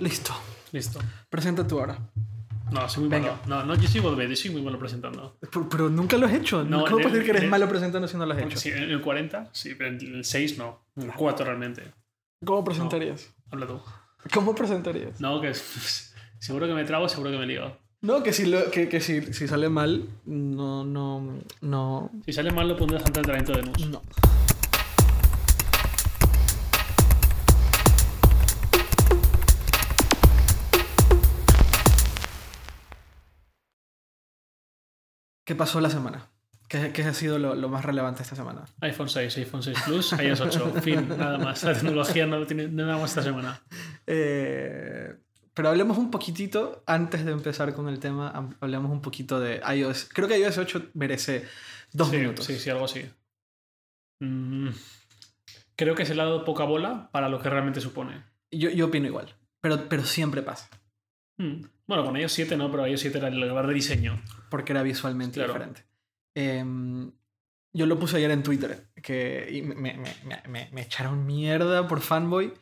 Listo. Listo. Presenta tú ahora. No, soy muy Venga. malo. No, no, yo soy Godbed, yo soy muy malo presentando. Pero, pero nunca lo has hecho. No, ¿Cómo puedes decir que eres el- malo presentando si no lo has hecho? sí, en el 40, sí, pero en el 6 no. En el 4 realmente. ¿Cómo presentarías? Habla tú. ¿Cómo presentarías? No, que seguro que me trago, seguro que me lío. No, que si, lo, que, que si, si sale mal, no, no, no, Si sale mal, lo pondrás ante el talento de Nus. no. ¿Qué pasó la semana? ¿Qué, qué ha sido lo, lo más relevante esta semana? iPhone 6, iPhone 6 Plus, iOS 8. fin, nada más. La tecnología no tiene nada más esta semana. Eh, pero hablemos un poquitito, antes de empezar con el tema, hablemos un poquito de iOS. Creo que iOS 8 merece dos sí, minutos. Sí, sí, algo así. Mm, creo que se le ha dado poca bola para lo que realmente supone. Yo, yo opino igual, pero, pero siempre pasa, Mm, Bueno, con iOS 7 no, pero iOS 7 era el lugar de diseño. porque era visualmente Claro. diferente. Em, yo lo puse ayer en Twitter, que y me, me- me- me- me echaron mierda por fanboy,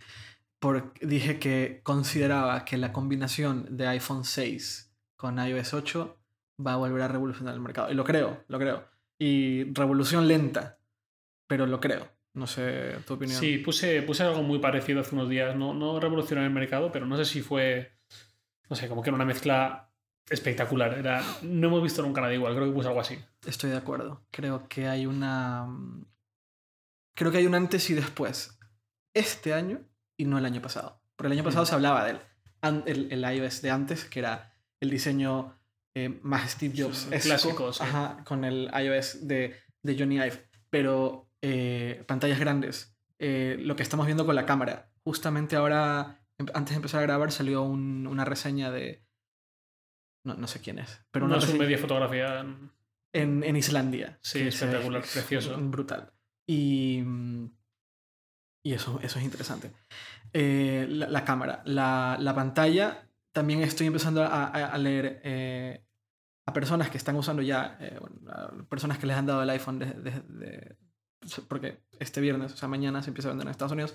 porque dije que consideraba que la combinación de iPhone 6 con iOS 8 va a volver a revolucionar el mercado. Y lo creo, lo creo. Y revolución lenta, pero lo creo. No sé tu opinión. Sí, puse, puse algo muy parecido hace unos días. No, no revolucionó el mercado, pero no sé si fue. No sé, como que era una mezcla espectacular. Era, no hemos visto nunca nada igual. Creo que puse algo así. Estoy de acuerdo. Creo que hay una. mm, Creo que hay un antes y después. Este año y no el año pasado. Porque el año pasado Mm. se hablaba del el, el iOS de antes, que era el diseño eh, más Steve Jobs. Sí, clásico, sí. Ajá, con el iOS de, de Johnny Ive. Pero eh, pantallas grandes. eh, lo que estamos viendo con la cámara. Justamente ahora, antes de empezar a grabar, salió un- una reseña de. No, no sé quién es. Pero una no es un media fotografía. en, en Islandia. Sí, espectacular, precioso. Brutal. Y, y eso, eso es interesante. Eh, la, la cámara, la, la pantalla, también estoy empezando a, a- leer eh, a personas que están usando ya, eh, bueno, a personas que les han dado el iPhone de, de- de- porque este viernes, o sea, mañana se empieza a vender en Estados Unidos,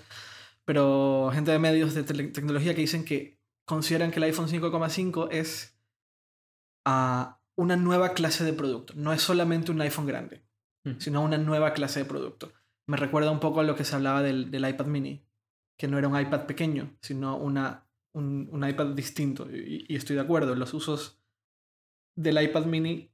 pero gente de medios de tecnología que dicen que consideran que el iPhone 5,5 es a una nueva clase de producto. No es solamente un iPhone grande, Mm. sino una nueva clase de producto. Me recuerda un poco a lo que se hablaba del, del iPad mini, que no era un iPad pequeño, sino una, un, un iPad distinto. Y, y estoy de acuerdo, los usos del iPad mini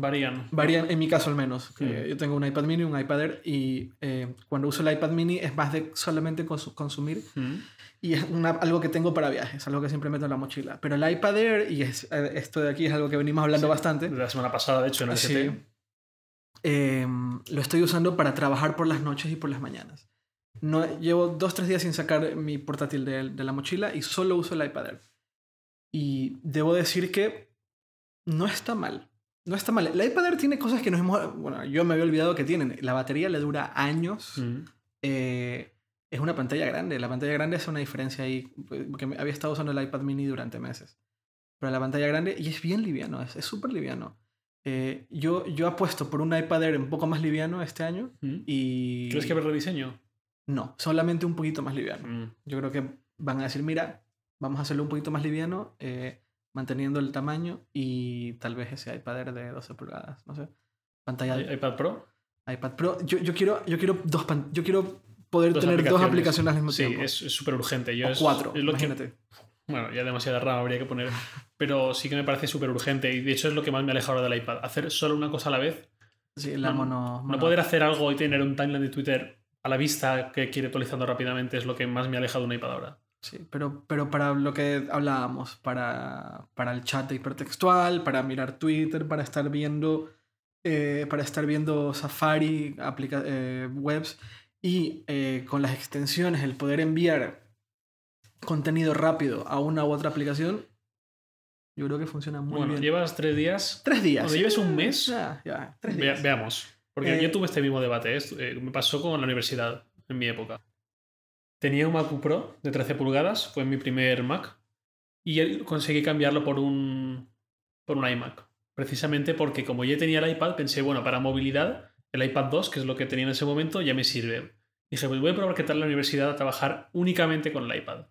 Varían. varían, en mi caso al menos. Yo tengo un iPad mini, un iPad Air, y eh, cuando uso el iPad mini es más de solamente consu- consumir Mm. y es una- algo que tengo para viajes, algo que siempre meto en la mochila. Pero el iPad Air, y es- eh, esto de aquí es algo que venimos hablando Sí. bastante, La semana pasada, de hecho, en el Sí. Eh, lo estoy usando para trabajar por las noches y por las mañanas. No, llevo dos, tres días sin sacar mi portátil de, de la mochila y solo uso el iPad Air. Y debo decir que no está mal. No está mal. El iPad Air tiene cosas que nos hemos... Bueno, yo me había olvidado que tienen. La batería le dura años. Mm. Eh, es una pantalla grande. La pantalla grande hace una diferencia ahí. Porque había estado usando el iPad mini durante meses. Pero la pantalla grande, y es bien liviano, es es súper liviano. Eh, yo, yo apuesto por un iPad Air un poco más liviano este año. Mm. Y. ¿Crees que haber rediseño? No, solamente un poquito más liviano. Mm. Yo creo que van a decir, mira, vamos a hacerlo un poquito más liviano, eh, manteniendo el tamaño y tal vez ese iPad Air de 12 pulgadas, no sé. Pantalla de iPad Pro. iPad Pro. Yo, yo quiero, yo quiero dos pan- yo quiero poder Dos tener dos aplicaciones. al mismo Sí, tiempo. es es súper urgente. Yo o es- cuatro, es lo que- imagínate. Bueno, ya demasiada RAM habría que poner. Pero sí que me parece súper urgente. Y de hecho es lo que más me aleja ahora del iPad. Hacer solo una cosa a la vez. Sí, la no, mono, No poder hacer algo y tener un timeline de Twitter a la vista que quiere actualizando rápidamente es lo que más me aleja de un iPad ahora. Sí, pero, pero para lo que hablábamos, para, para el chat hipertextual, para mirar Twitter, para estar viendo, eh, para estar viendo Safari, aplica- eh, webs, y eh, con las extensiones, el poder enviar contenido rápido a una u otra aplicación, yo creo que funciona muy bueno, bien. llevas tres días. Tres días. Cuando lleves un mes, Ya, ya, tres días. veamos. Porque Eh, yo tuve este mismo debate. ¿eh? Eh, me pasó con la universidad en mi época. Tenía un MacBook Pro de 13 pulgadas, fue mi primer Mac, y conseguí cambiarlo por un, por un iMac. Precisamente porque como ya tenía el iPad, pensé, bueno, para movilidad, el iPad 2, que es lo que tenía en ese momento, ya me sirve. Dije, pues voy a probar qué tal la universidad a trabajar únicamente con el iPad.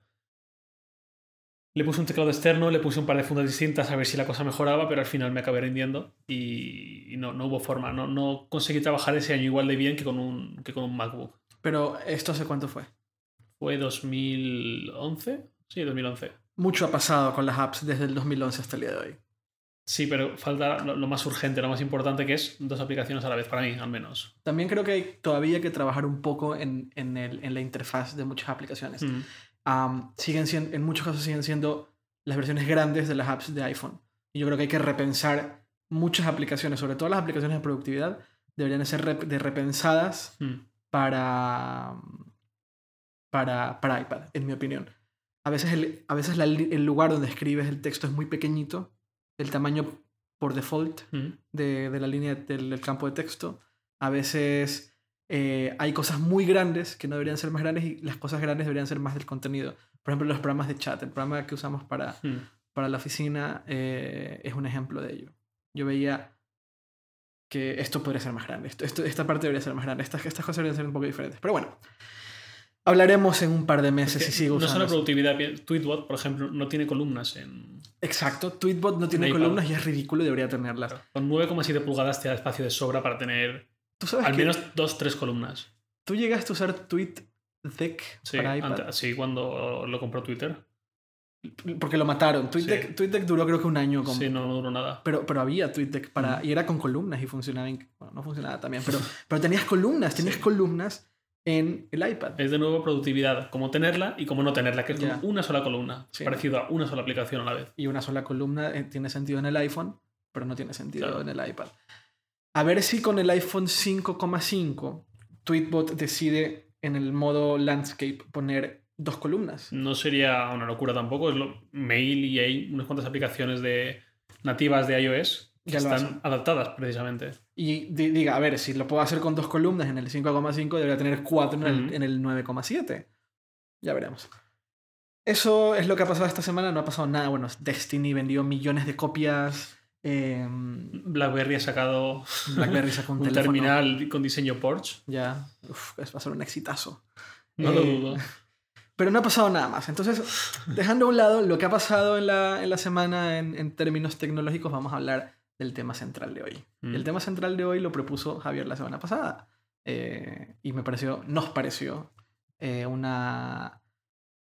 Le puse un teclado externo, le puse un par de fundas distintas a ver si la cosa mejoraba, pero al final me acabé rindiendo y no, no, hubo forma. No, no conseguí trabajar ese año igual de bien que con un, que con un MacBook. Pero esto hace cuánto fue? Fue 2011. Sí, 2011. Mucho ha pasado con las apps desde el 2011 hasta el día de hoy. Sí, pero falta lo, más urgente, lo más importante que es dos aplicaciones a la vez, para mí al menos. También creo que hay todavía que trabajar un poco en, en, el, en la interfaz de muchas aplicaciones. Mm. Am, siguen siendo, en muchos casos siguen siendo las versiones grandes de las apps de iPhone. Y yo creo que hay que repensar muchas aplicaciones, sobre todo las aplicaciones de productividad, deberían ser rep- de repensadas Mm. para, para, para iPad, en mi opinión. A veces, el, a veces la el lugar donde escribes el texto es muy pequeñito, el tamaño por default Mm. de, de la línea del, del campo de texto. A veces eh, hay cosas muy grandes que no deberían ser más grandes y las cosas grandes deberían ser más del contenido. Por ejemplo, los programas de chat, el programa que usamos para, Mm. para la oficina eh, es un ejemplo de ello. Yo veía que esto podría ser más grande, esto, esto- esta parte debería ser más grande, estas, estas cosas deberían ser un poco diferentes. Pero bueno, hablaremos en un par de meses si sigo no usando. solo eso. productividad, bien, Tweetbot, por ejemplo, no tiene columnas en. Exacto, Tweetbot no tiene iPad. columnas y es ridículo y debería tenerlas. Con 9,7 pulgadas te da espacio de sobra para tener ¿Tú sabes al menos dos, tres columnas. tú llegaste a usar TweetDeck Sí, para iPad? ante- sí, cuando lo compró Twitter. Porque lo mataron. TweetDeck, Sí. TweetDeck duró creo que un año. Con... Sí, no, no duró nada. Pero, pero había TweetDeck para... Y era con columnas y funcionaba... Bueno, no funcionaba también, pero, pero tenías columnas, tenías Sí. columnas en el iPad. Es de nuevo productividad, como tenerla y como no tenerla, que es como una sola columna, Sí. parecido a una sola aplicación a la vez. Y una sola columna eh, tiene sentido en el iPhone, pero no tiene sentido Claro. en el iPad. A ver si con el iPhone 5,5 Tweetbot decide en el modo landscape poner dos columnas. No sería una locura tampoco, es lo, Mail y hay unas cuantas aplicaciones de nativas de iOS que Ya están adaptadas precisamente. Y di- diga, a ver, si lo puedo hacer con dos columnas en el 5,5, debería tener cuatro en el, Ujú. en el 9,7. Ya veremos. Eso es lo que ha pasado esta semana. No ha pasado nada. Bueno, Destiny vendió millones de copias. eh, BlackBerry ha sacado BlackBerry sacó un, un terminal con diseño Porsche. Ya, uf, es- va a ser un exitazo. No lo Eh, dudo. Pero no ha pasado nada más. Entonces, dejando a un lado lo que ha pasado en la, en la semana en, en términos tecnológicos, vamos a hablar del tema central de hoy. Y el Mm. tema central de hoy lo propuso Javier la semana pasada. Eh, y me pareció, nos pareció eh, una,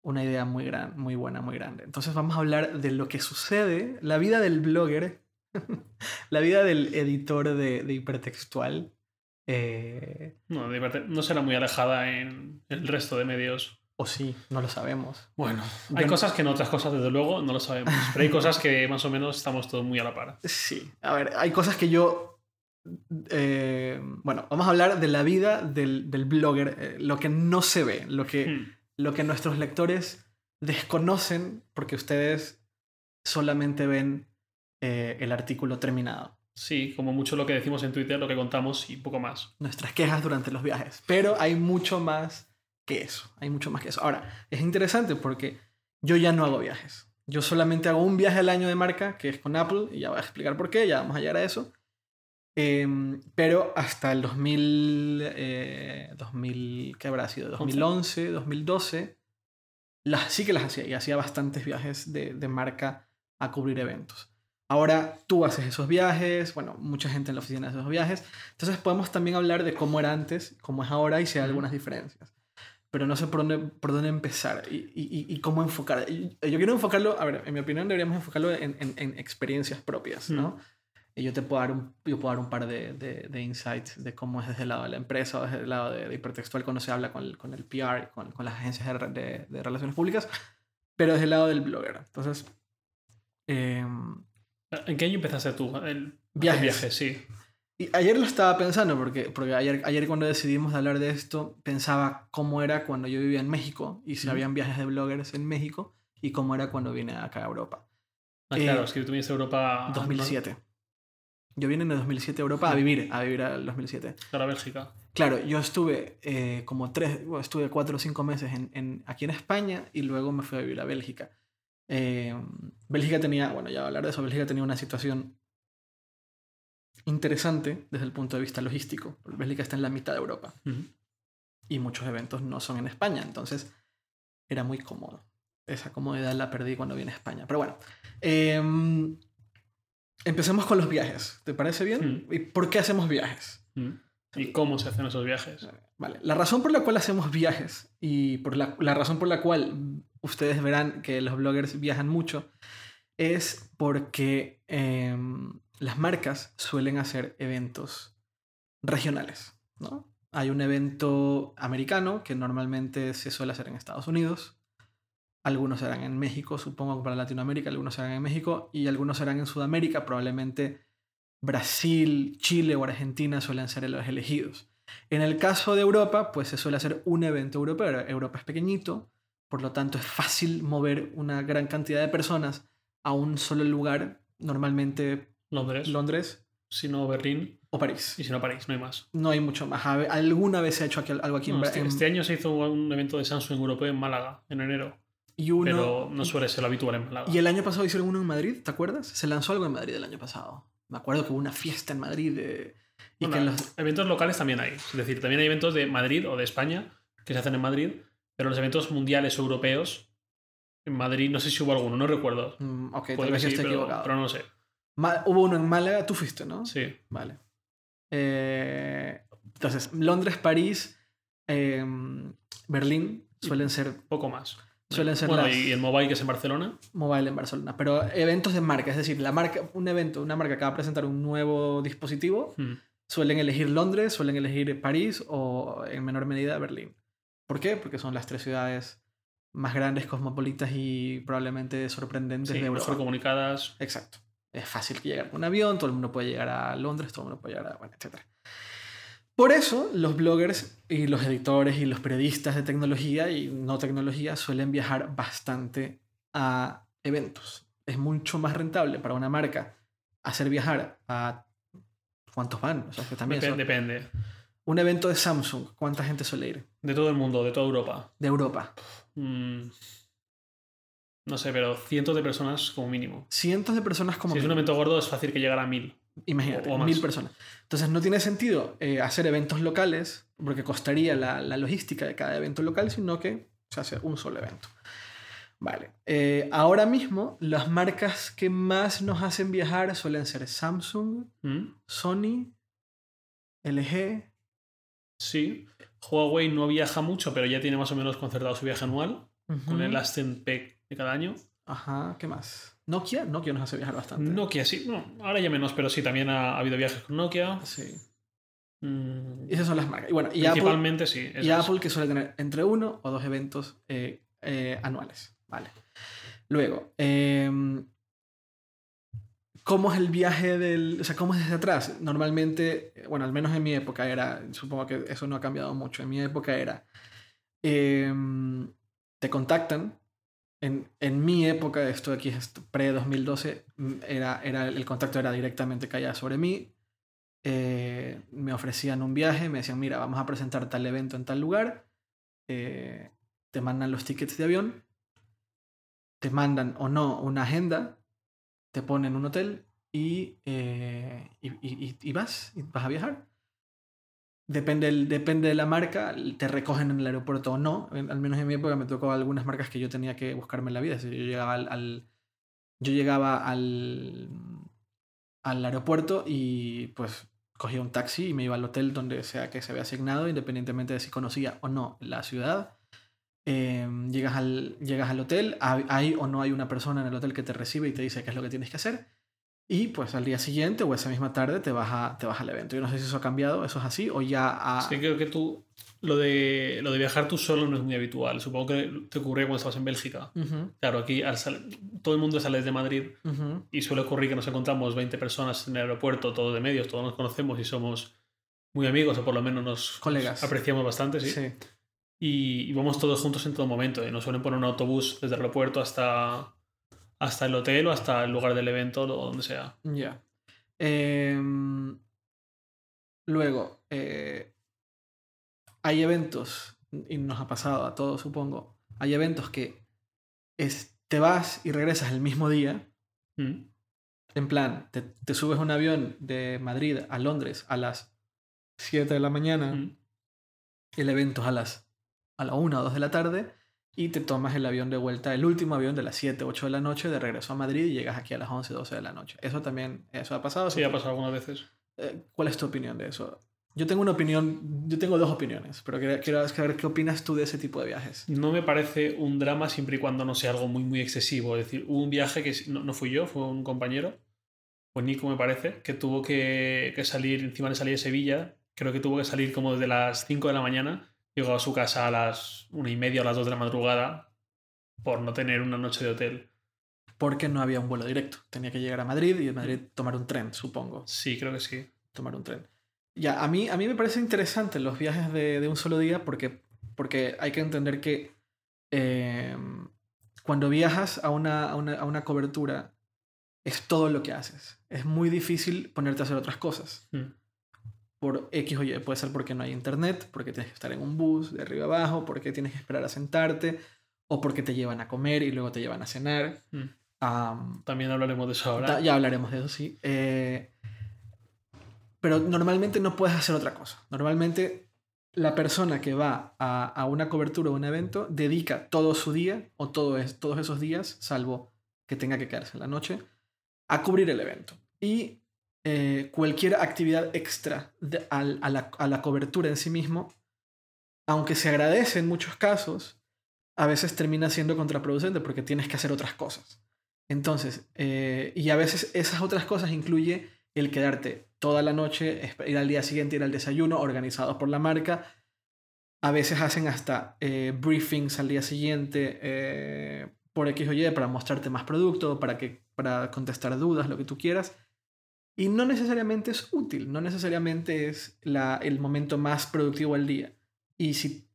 una idea muy, gran, muy buena, muy grande. Entonces vamos a hablar de lo que sucede, la vida del blogger, la vida del editor de, de hipertextual. eh, No, no será muy alejada en el resto de medios. O sí, no lo sabemos. Bueno, hay no- cosas que en otras cosas, desde luego, no lo sabemos. Pero hay cosas que más o menos estamos todos muy a la par. Sí, a ver, hay cosas que yo... eh, bueno, vamos a hablar de la vida del, del blogger, eh, lo que no se ve, lo que, Hmm. lo que nuestros lectores desconocen porque ustedes solamente ven eh, el artículo terminado, Sí, como mucho lo que decimos en Twitter, lo que contamos y poco más. nuestras quejas durante los viajes. Pero hay mucho más que eso, hay mucho más que eso. Ahora, es interesante porque yo ya no hago viajes. Yo solamente hago un viaje al año de marca, que es con Apple, y ya voy a explicar por qué, ya vamos a llegar a eso. Em, pero hasta el 2000, eh, 2000, ¿qué habrá sido? 2011, 2012, las, sí que las hacía y hacía bastantes viajes de, de marca a cubrir eventos. Ahora tú haces esos viajes, bueno, mucha gente en la oficina hace esos viajes, entonces podemos también hablar de cómo era antes, cómo es ahora y si hay algunas diferencias. Pero no sé por dónde, por dónde empezar y, y- y cómo enfocar. Y- Yo quiero enfocarlo, a ver, en mi opinión deberíamos enfocarlo en, en- en experiencias propias, ¿no? Y yo te puedo dar un, yo puedo dar un par de, de- de insights de cómo es desde el lado de la empresa o desde el lado de, de hipertextual cuando se habla con el, con el PR, con, con las agencias de, de- relaciones públicas, pero desde el lado del blogger. Entonces, em, ¿En qué año empezaste tú? El Viajes. viaje, sí. Y ayer lo estaba pensando, porque, porque ayer, ayer cuando decidimos hablar de esto, pensaba cómo era cuando yo vivía en México y si Ujú. habían viajes de bloggers en México y cómo era cuando vine acá a Europa. Ah, Eh, claro, es que tú viniste a Europa. 2007. Yo vine en el 2007 a Europa a vivir, a vivir al 2007. Para Bélgica. Claro, yo estuve eh, como tres, bueno, estuve cuatro o cinco meses en, en- aquí en España y luego me fui a vivir a Bélgica. Eh, Bélgica tenía, bueno, ya hablar de eso, Bélgica tenía una situación interesante desde el punto de vista logístico. Bélgica está en la mitad de Europa y muchos eventos no son en España, entonces era muy cómodo. esa comodidad la perdí cuando vine a España. Pero bueno, em, empecemos con los viajes. ¿Te parece bien? ¿Y por qué hacemos viajes? ¿Y cómo se hacen esos viajes? Vale, la razón por la cual hacemos viajes y por la, la razón por la cual ustedes verán que los bloggers viajan mucho es porque em, las marcas suelen hacer eventos regionales, ¿no? Hay un evento americano que normalmente se suele hacer en Estados Unidos. Algunos serán en México, supongo para Latinoamérica, algunos serán en México y algunos serán en Sudamérica. Probablemente Brasil, Chile o Argentina suelen ser los elegidos. En el caso de Europa, pues se suele hacer un evento europeo. Europa es pequeñito, por lo tanto es fácil mover una gran cantidad de personas a un solo lugar, normalmente Londres, Londres si no Berlín o París. y si no París, no hay más. No hay mucho más. Alguna vez se ha hecho aquí- algo aquí en No, este, en- este año se hizo un evento de Samsung europeo en Málaga, en enero. y uno pero no suele ser lo habitual en Málaga. Y el año pasado hicieron uno en Madrid, ¿te acuerdas? Se lanzó algo en Madrid el año pasado. Me acuerdo que hubo una fiesta en Madrid de- y Bueno, que los... Eventos locales también hay. Es decir, también hay eventos de Madrid o de España que se hacen en Madrid, pero los eventos mundiales o europeos en Madrid no sé si hubo alguno, no recuerdo. Mm, ok, Puede que vez yo sí, esté pero, equivocado. pero no lo sé. Hubo uno en Málaga, tú fuiste, ¿no? Sí. Vale. Eh, entonces, Londres, París, em, Berlín suelen ser Poco más. Suelen ser bueno, las- y el Mobile que es en Barcelona. mobile en Barcelona, pero eventos de marca, es decir, la marca, un evento, una marca que va a presentar un nuevo dispositivo, hmm, suelen elegir Londres, suelen elegir París o en menor medida Berlín. ¿Por qué? Porque son las tres ciudades más grandes, cosmopolitas y probablemente sorprendentes sí, de Europa. mejor comunicadas. Exacto. Es fácil que llegar con un avión, todo el mundo puede llegar a Londres, todo el mundo puede llegar a... Bueno, etc. Por eso los bloggers y los editores y los periodistas de tecnología y no tecnología suelen viajar bastante a eventos. Es mucho más rentable para una marca hacer viajar a... ¿Cuántos van? O sea, que también son- Depende. Un evento de Samsung, ¿cuánta gente suele ir? De todo el mundo, de toda Europa. De Europa. Mm, no sé, pero cientos de personas como mínimo. Cientos de personas como... si es un mínimo. evento gordo es fácil que llegara a mil. Imagínate, o más. mil personas. Entonces no tiene sentido eh, hacer eventos locales porque costaría la, la logística de cada evento local, sino que se hace un solo evento. Vale. Eh, ahora mismo las marcas que más nos hacen viajar suelen ser Samsung, ¿Mm? Sony, LG. Sí. Huawei no viaja mucho, pero ya tiene más o menos concertado su viaje anual con el Aston Peck de cada año. Ajá, ¿qué más? Nokia, Nokia nos hace viajar bastante. Nokia, sí. No, ahora ya menos, pero sí, también ha, ha habido viajes con Nokia. Sí. Mm, Esas son las marcas. Y bueno, y Apple, principalmente sí. Y. Apple que suele tener entre uno o dos eventos eh, eh, anuales. Vale. Luego, em, ¿cómo es el viaje del... O sea, ¿cómo es desde atrás? Normalmente, eh, bueno, al menos en mi época era, supongo que eso no ha cambiado mucho, en mi época era, em, te contactan. En, en mi época, esto aquí es pre-2012, era, era, el contacto era directamente caía sobre mí. Eh, me ofrecían un viaje, me decían, mira, vamos a presentar tal evento en tal lugar, eh, te mandan los tickets de avión, te mandan o no una agenda, te ponen un hotel y, eh, y- y vas, y vas a viajar. Depende, depende de la marca, te recogen en el aeropuerto o no. En- al menos en mi época me tocó algunas marcas que yo tenía que buscarme la vida. Decir, yo llegaba al, yo llegaba al, al aeropuerto y pues cogía un taxi y me iba al hotel donde sea que se había asignado, independientemente de si conocía o no la ciudad. Eh, llegas, al, llegas al hotel, hay o no hay una persona en el hotel que te recibe y te dice qué es lo que tienes que hacer. Y pues al día siguiente o esa misma tarde te vas, a, te vas al evento. Yo no sé si eso ha cambiado, eso es así, o ya ha... Que creo que tú. Lo de, lo de viajar tú solo no es muy habitual. Supongo que te ocurría cuando estabas en Bélgica. Ujú, Claro, aquí al todo el mundo sale desde Madrid ujú, y suele ocurrir que nos encontramos 20 personas en el aeropuerto, todos de medios, todos nos conocemos y somos muy amigos o por lo menos nos, Colegas. nos apreciamos bastante, sí. sí. Y, y vamos todos juntos en todo momento. Y nos suelen poner un autobús desde el aeropuerto hasta, hasta el hotel o hasta el lugar del evento o donde sea. Ya. Em, luego, eh, hay eventos, y nos ha pasado a todos, supongo, hay eventos que es, te vas y regresas el mismo día. Mm. En plan, te, te subes un avión de Madrid a Londres a las 7 de la mañana, Mm. el evento es a las a la 1 o 2 de la tarde, y te tomas el avión de vuelta, el último avión de las 7, 8 de la noche de regreso a Madrid y llegas aquí a las 11, 12 de la noche. Eso también, eso ha pasado. Sí, ha pasado algunas veces. Eh, ¿Cuál es tu opinión de eso? Yo tengo una opinión, yo tengo dos opiniones, pero quiero, quiero saber qué opinas tú de ese tipo de viajes. No me parece un drama siempre y cuando no sea algo muy, muy excesivo. Es decir, hubo un viaje que no, no fui yo, fue un compañero, pues Nico me parece, que tuvo que, que salir, encima de salir de Sevilla, creo que tuvo que salir como desde las 5 de la mañana llegó a su casa a las una y media o las dos de la madrugada por no tener una noche de hotel. Porque no había un vuelo directo. Tenía que llegar a Madrid y de Madrid tomar un tren, supongo. Sí, creo que sí. Tomar un tren. Ya, a mí, a mí me parece interesante los viajes de, de un solo día porque, porque hay que entender que eh, cuando viajas a una, a, una, a una cobertura es todo lo que haces. Es muy difícil ponerte a hacer otras cosas. Mm. Por X o Y. Puede ser porque no hay internet, porque tienes que estar en un bus de arriba abajo, porque tienes que esperar a sentarte, o porque te llevan a comer y luego te llevan a cenar. Mm. Am, También hablaremos de eso ahora. ya hablaremos de eso, sí. Eh, pero normalmente no puedes hacer otra cosa. Normalmente la persona que va a, a una cobertura o un evento dedica todo su día o todo es, todos esos días, salvo que tenga que quedarse en la noche, a cubrir el evento. Y eh, cualquier actividad extra a, la, cobertura en sí mismo, aunque se agradece en muchos casos, a veces termina siendo contraproducente porque tienes que hacer otras cosas. Entonces, eh, y a veces esas otras cosas incluye el quedarte toda la noche, ir al día siguiente, ir al desayuno, organizados por la marca. A veces hacen hasta eh, briefings al día siguiente eh, por X o Y para mostrarte más producto, para, que, para contestar dudas, lo que tú quieras. Y no necesariamente es útil, no necesariamente es la, el momento más productivo al día. Y si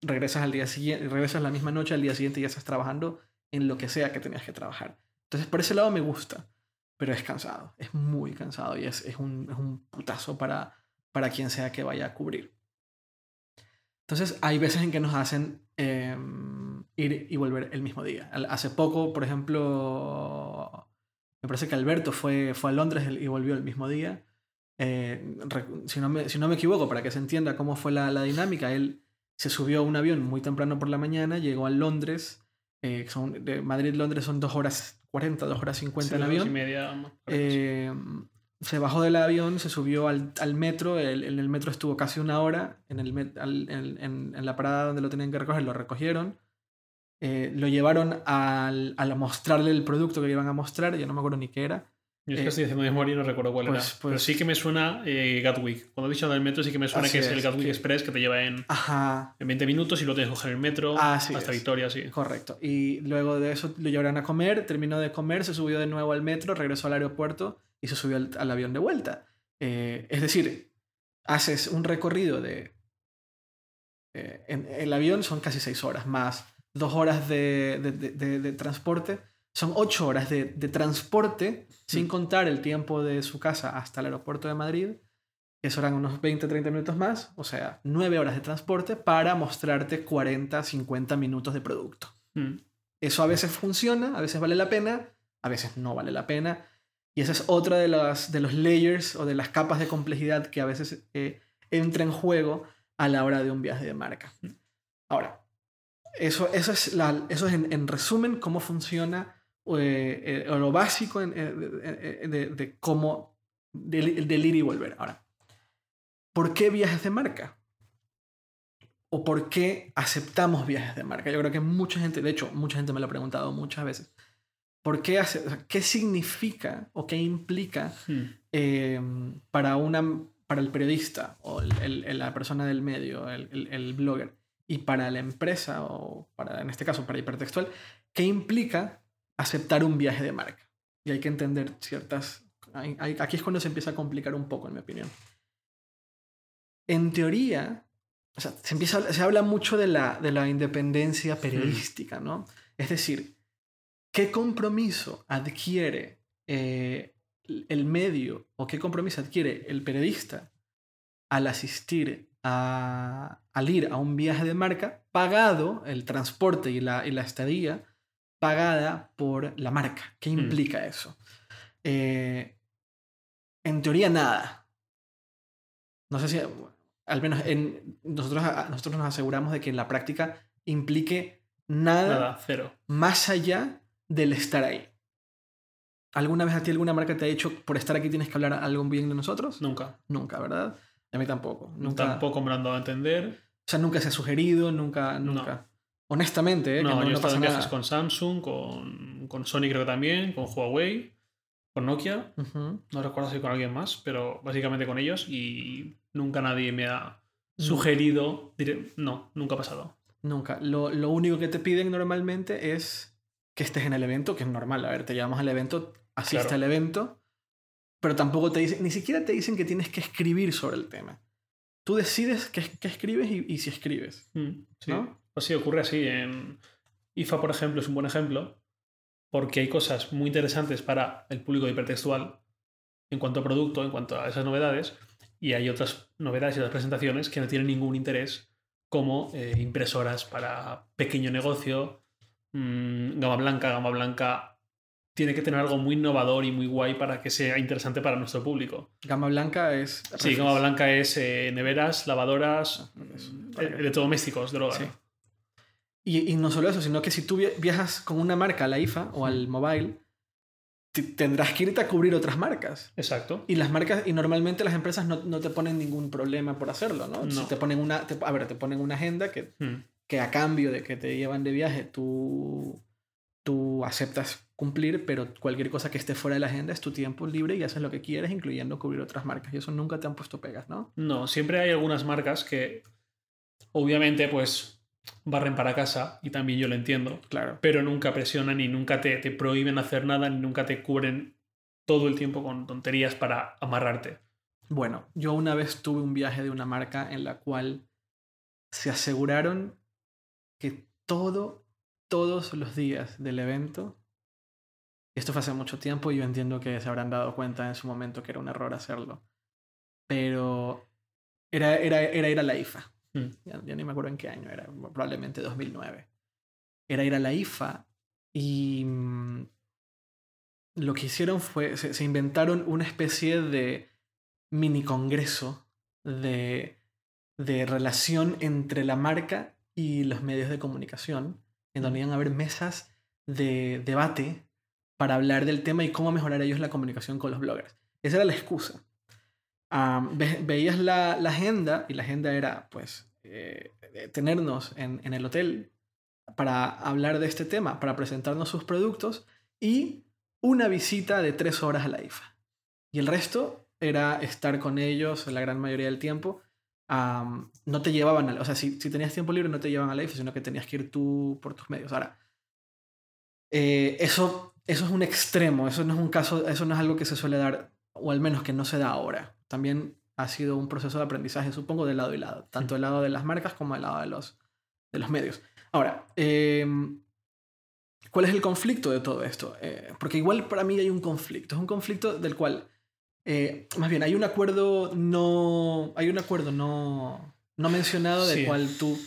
regresas al día siguiente, regresas la misma noche, al día siguiente ya estás trabajando en lo que sea que tenías que trabajar. Entonces, por ese lado me gusta, pero es cansado, es muy cansado y es, es, un, es un putazo para, para quien sea que vaya a cubrir. Entonces, hay veces en que nos hacen eh, ir y volver el mismo día. Hace poco, por ejemplo, me parece que Alberto fue, fue a Londres y volvió el mismo día. Eh, si, no me, si no me equivoco, para que se entienda cómo fue la, la dinámica, él se subió a un avión muy temprano por la mañana, llegó a Londres, eh, son, de Madrid-Londres son 2 horas 40, 2 horas 50 Sí, en avión. y media. Eh, se bajó del avión, se subió al, al metro, el- en el metro estuvo casi una hora, en, el al- en la parada donde lo tenían que recoger, lo recogieron, eh, lo llevaron al, al mostrarle el producto que iban a mostrar, yo no me acuerdo ni qué era. Yo es que eh, estoy haciendo memoria y no recuerdo cuál pues- era. Pero pues- sí que me suena eh, Gatwick. Cuando he dicho del metro, sí que me suena que es, el es, Gatwick que- Express que te lleva en, Ajá, en 20 minutos y luego tienes que coger el metro Así hasta es. Victoria, sí. correcto. Y luego de eso lo llevaron a comer, terminó de comer, se subió de nuevo al metro, regresó al aeropuerto y se subió al, al avión de vuelta. Eh, es decir, haces un recorrido de... eh, en el avión son casi seis horas, más dos horas de, de- de- de- transporte. Son ocho horas de, de transporte, sin Mm. contar el tiempo de su casa hasta el aeropuerto de Madrid. que Eso eran unos 20-30 minutos más, o sea, nueve horas de transporte para mostrarte 40-50 minutos de producto. Mm. Eso a veces funciona, a veces vale la pena, a veces no vale la pena. Y esa es otra de, las, de los layers o de las capas de complejidad que a veces eh, entra en juego a la hora de un viaje de marca. Ahora, eso, eso es, la, eso es en, en resumen cómo funciona eh, eh, o lo básico en- eh, de, de- de- cómo del, del ir y volver. Ahora, ¿por qué viajes de marca? ¿O por qué aceptamos viajes de marca? Yo creo que mucha gente, de hecho, mucha gente me lo ha preguntado muchas veces. ¿Por qué, hace, o sea, qué significa o qué implica Mm. eh, para, una, para el periodista o el- el- la persona del medio, el- el blogger, y para la empresa o para, en este caso, para hipertextual, qué implica aceptar un viaje de marca? Y hay que entender ciertas... hay- hay- aquí es cuando se empieza a complicar un poco, en mi opinión. En teoría, o sea, se, empieza, se habla mucho de la, de la independencia periodística, ¿no? Es decir, ¿qué compromiso adquiere eh, el medio o qué compromiso adquiere el periodista al asistir a, al ir a un viaje de marca pagado, el transporte y la, y la estadía pagada por la marca? ¿Qué implica eso? Eh, en teoría nada. No sé si, al menos en, nosotros, nosotros nos aseguramos de que en la práctica implique nada, Nada, cero. más allá del estar ahí. ¿Alguna vez a ti alguna marca te ha dicho por estar aquí tienes que hablar algo bien de nosotros? Nunca. Nunca, ¿verdad? A mí tampoco. Nunca, Tampoco me lo han dado a entender. O sea, nunca se ha sugerido, nunca, nunca. Honestamente, ¿eh? No, que no, yo he estado en viajes con Samsung, con, con Sony creo que también, con Huawei, con Nokia. No recuerdo si con alguien más, pero básicamente con ellos y nunca nadie me ha No. sugerido. No, nunca ha pasado. Nunca. Lo, lo único que te piden normalmente es que estés en el evento, que es normal. A ver, te llamamos al evento, asiste Claro. al evento, pero tampoco te dicen, ni siquiera te dicen que tienes que escribir sobre el tema. Tú decides qué, qué escribes y, y si escribes. Mm, sí. ¿No? Pues sí, ocurre así. En IFA, por ejemplo, es un buen ejemplo porque hay cosas muy interesantes para el público hipertextual en cuanto a producto, en cuanto a esas novedades, y hay otras novedades y otras presentaciones que no tienen ningún interés, como eh, impresoras para pequeño negocio, mm, gama blanca, gama blanca. Tiene que tener algo muy innovador y muy guay para que sea interesante para nuestro público. Gama blanca es... Sí, gama blanca es eh, neveras, lavadoras, Ah, electrodomésticos del hogar. Sí. Y, y no solo eso, sino que si tú via- viajas con una marca a la IFA o al mobile, te- tendrás que irte a cubrir otras marcas. Exacto. Y las marcas, y normalmente las empresas no, no te ponen ningún problema por hacerlo, ¿no? Si te ponen una, te- a ver, te ponen una agenda que, Mm. que a cambio de que te llevan de viaje, tú, tú aceptas cumplir, pero cualquier cosa que esté fuera de la agenda es tu tiempo libre y haces lo que quieres, incluyendo cubrir otras marcas. Y eso nunca te han puesto pegas, ¿no? No, siempre hay algunas marcas que obviamente pues barren para casa y también yo lo entiendo, Claro. pero nunca presionan y nunca te, te prohíben hacer nada ni nunca te cubren todo el tiempo con tonterías para amarrarte. Bueno, yo una vez tuve un viaje de una marca en la cual se aseguraron que todo, todos los días del evento, esto fue hace mucho tiempo y yo entiendo que se habrán dado cuenta en su momento que era un error hacerlo, pero era, era, era ir a la IFA. Mm. Ya, ya ni me acuerdo en qué año era, probablemente 2009. Era ir a la IFA y mm, lo que hicieron fue, se, se inventaron una especie de mini congreso de, de relación entre la marca y los medios de comunicación, en donde iban a haber mesas de debate para hablar del tema y cómo mejorar ellos la comunicación con los bloggers. Esa era la excusa. Veías la, agenda y la agenda era, pues, eh, eh, tenernos en, el hotel para hablar de este tema, para presentarnos sus productos y una visita de tres horas a la IFA. Y el resto era estar con ellos la gran mayoría del tiempo. No te llevaban, a, o sea, si, si tenías tiempo libre no te llevaban a la IFA, sino que tenías que ir tú por tus medios. Ahora, eh, eso, eso es un extremo, eso no es un caso, eso no es algo que se suele dar, o al menos que no se da ahora. También ha sido un proceso de aprendizaje, supongo, de lado y lado, tanto del lado de las marcas como del lado de los, de los medios. Ahora, em, ¿cuál es el conflicto de todo esto? Eh, porque igual para mí hay un conflicto, es un conflicto del cual, eh, más bien, hay un acuerdo no, hay un acuerdo no, no mencionado del Sí. cual tú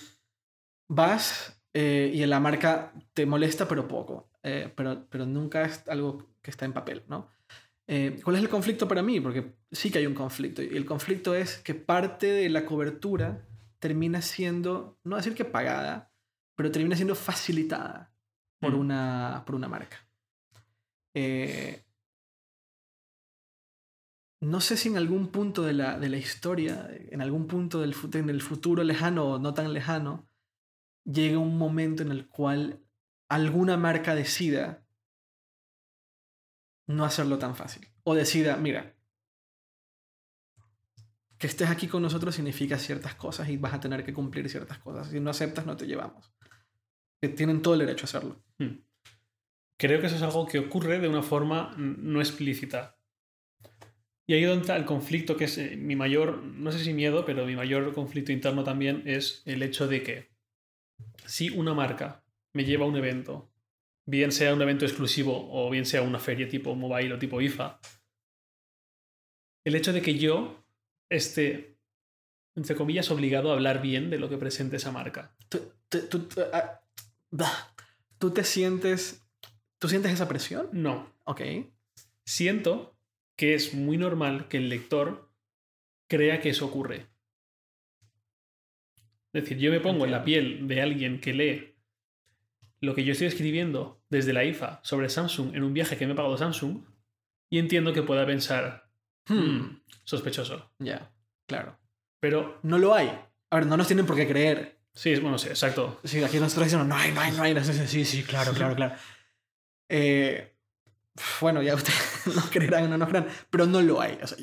vas eh, y en la marca te molesta, pero poco, eh, pero, pero nunca es algo que está en papel, ¿no? Eh, ¿Cuál es el conflicto para mí? Porque sí que hay un conflicto. Y el conflicto es que parte de la cobertura termina siendo, no decir que pagada, pero termina siendo facilitada por, Mm. una, por una marca. Eh, no sé si en algún punto de la, de la historia, en algún punto del, en el futuro lejano o no tan lejano, llegue un momento en el cual alguna marca decida no hacerlo tan fácil. O decida, mira, que estés aquí con nosotros significa ciertas cosas y vas a tener que cumplir ciertas cosas. Si no aceptas, no te llevamos. Que tienen todo el derecho a hacerlo. Hmm. Creo que eso es algo que ocurre de una forma no explícita. Y ahí donde está el conflicto, que es eh, mi mayor, no sé si miedo, pero mi mayor conflicto interno también es el hecho de que si una marca me lleva a un evento, bien sea un evento exclusivo o bien sea una feria tipo mobile o tipo IFA, el hecho de que yo esté, entre comillas, obligado a hablar bien de lo que presente esa marca. Tú, tú- tú- tú- ah. ¿Tú te sientes... ¿Tú sientes esa presión? No, Ok. siento que es muy normal que el lector crea que eso ocurre. Es decir, yo me pongo en la piel de alguien que lee lo que yo estoy escribiendo desde la IFA sobre Samsung en un viaje que me ha pagado Samsung y entiendo que pueda pensar, Hmm. "Hmm, sospechoso. Ya, claro. Pero No lo hay. A ver, no nos tienen por qué creer. sí, bueno, sí, exacto. Sí, aquí nosotros decimos, no hay, no hay, no hay. Sí, sí, claro, claro, claro. Eh, bueno, ya ustedes no creerán o no nos creerán, pero no lo hay. O sea,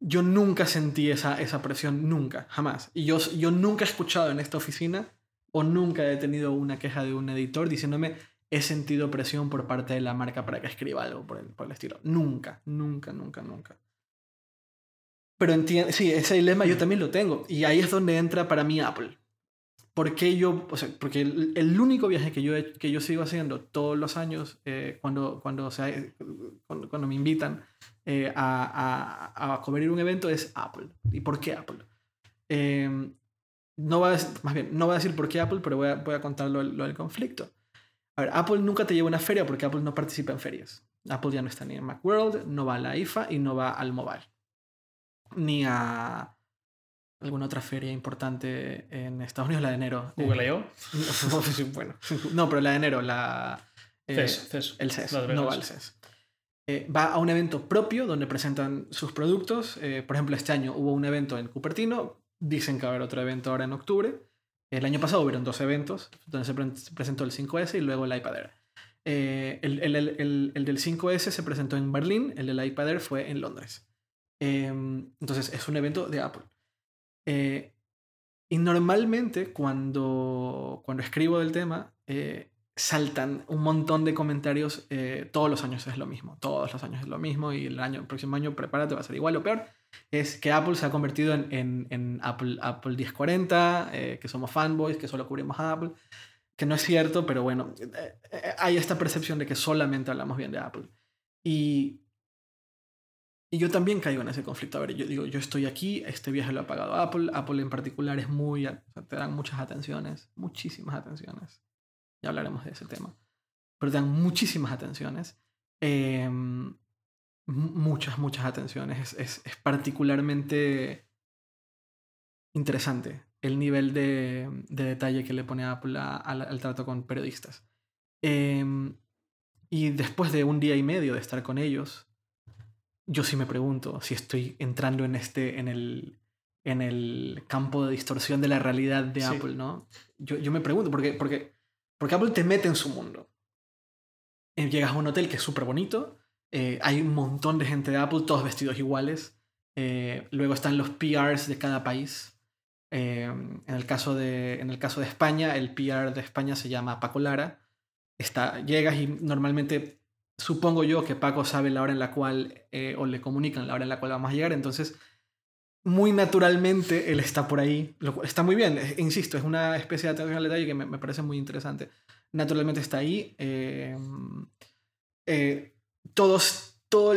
yo nunca sentí esa, esa presión, nunca, jamás. Y yo, yo nunca he escuchado en esta oficina o nunca he tenido una queja de un editor diciéndome he sentido presión por parte de la marca para que escriba algo por el, por el estilo. Nunca, nunca, nunca, nunca. Pero entiende, sí, ese dilema yo también lo tengo. Y ahí es donde entra para mí Apple. ¿Por qué yo? O sea, porque el, el único viaje que yo, he- que yo sigo haciendo todos los años, eh, cuando, cuando, o sea, cuando, cuando me invitan eh, a, a, a cubrir un evento, es Apple. ¿Y por qué Apple? Eh, no va a, más bien, no voy a decir por qué Apple, pero voy a, voy a contar lo, lo del conflicto. A ver, Apple nunca te lleva a una feria porque Apple no participa en ferias. Apple ya no está ni en Macworld, no va a la IFA y no va al Mobile. Ni a alguna otra feria importante en Estados Unidos, la de enero. Google Eh, I.O. sí, bueno, no, pero la de enero, la... eh, CES, CES. el CES, no va al CES. Eh, va a un evento propio donde presentan sus productos. Eh, por ejemplo, este año hubo un evento en Cupertino. Dicen que va a haber otro evento ahora en octubre. El año pasado hubieron dos eventos, donde se, pre- se presentó el 5S y luego el iPad Air. Eh, el, el- el- el- el del 5S se presentó en Berlín, el del iPad Air fue en Londres. Eh, entonces es un evento de Apple. Eh, y normalmente cuando, cuando escribo del tema, eh, saltan un montón de comentarios. todos los años es lo mismo. Todos los años es lo mismo. Y el, año, el próximo año, prepárate, va a ser igual o peor. Es que Apple se ha convertido en, en, en Apple, Apple 1040, eh, que somos fanboys, que solo cubrimos a Apple. Que no es cierto, pero bueno, eh, eh, hay esta percepción de que solamente hablamos bien de Apple. Y, y yo también caigo en ese conflicto. A ver, yo digo, yo estoy aquí, este viaje lo ha pagado Apple. Apple en particular es muy, te dan muchas atenciones, muchísimas atenciones. Ya hablaremos de ese tema. Pero te dan muchísimas atenciones. Eh, muchas, muchas atenciones. Es, es, es particularmente interesante el nivel de, de detalle que le pone Apple a- al, al trato con periodistas. Eh, y después de un día y medio de estar con ellos, yo sí me pregunto si estoy entrando en este, en el, en el campo de distorsión de la realidad de Sí. Apple, ¿no? Yo, yo me pregunto, porque, porque, porque Apple te mete en su mundo. Eh, Llegas a un hotel que es súper bonito, eh, hay un montón de gente de Apple, todos vestidos iguales. eh, luego están los PRs de cada país. Eh, en, el caso de, en el caso de España, el PR de España se llama Paco Lara. Está, llegas y normalmente supongo yo que Paco sabe la hora en la cual, o le comunican la hora en la cual vamos a llegar, entonces muy naturalmente él está por ahí, lo está muy bien, insisto, es una especie de atención al detalle que me, me parece muy interesante. Naturalmente está ahí. Todos, todo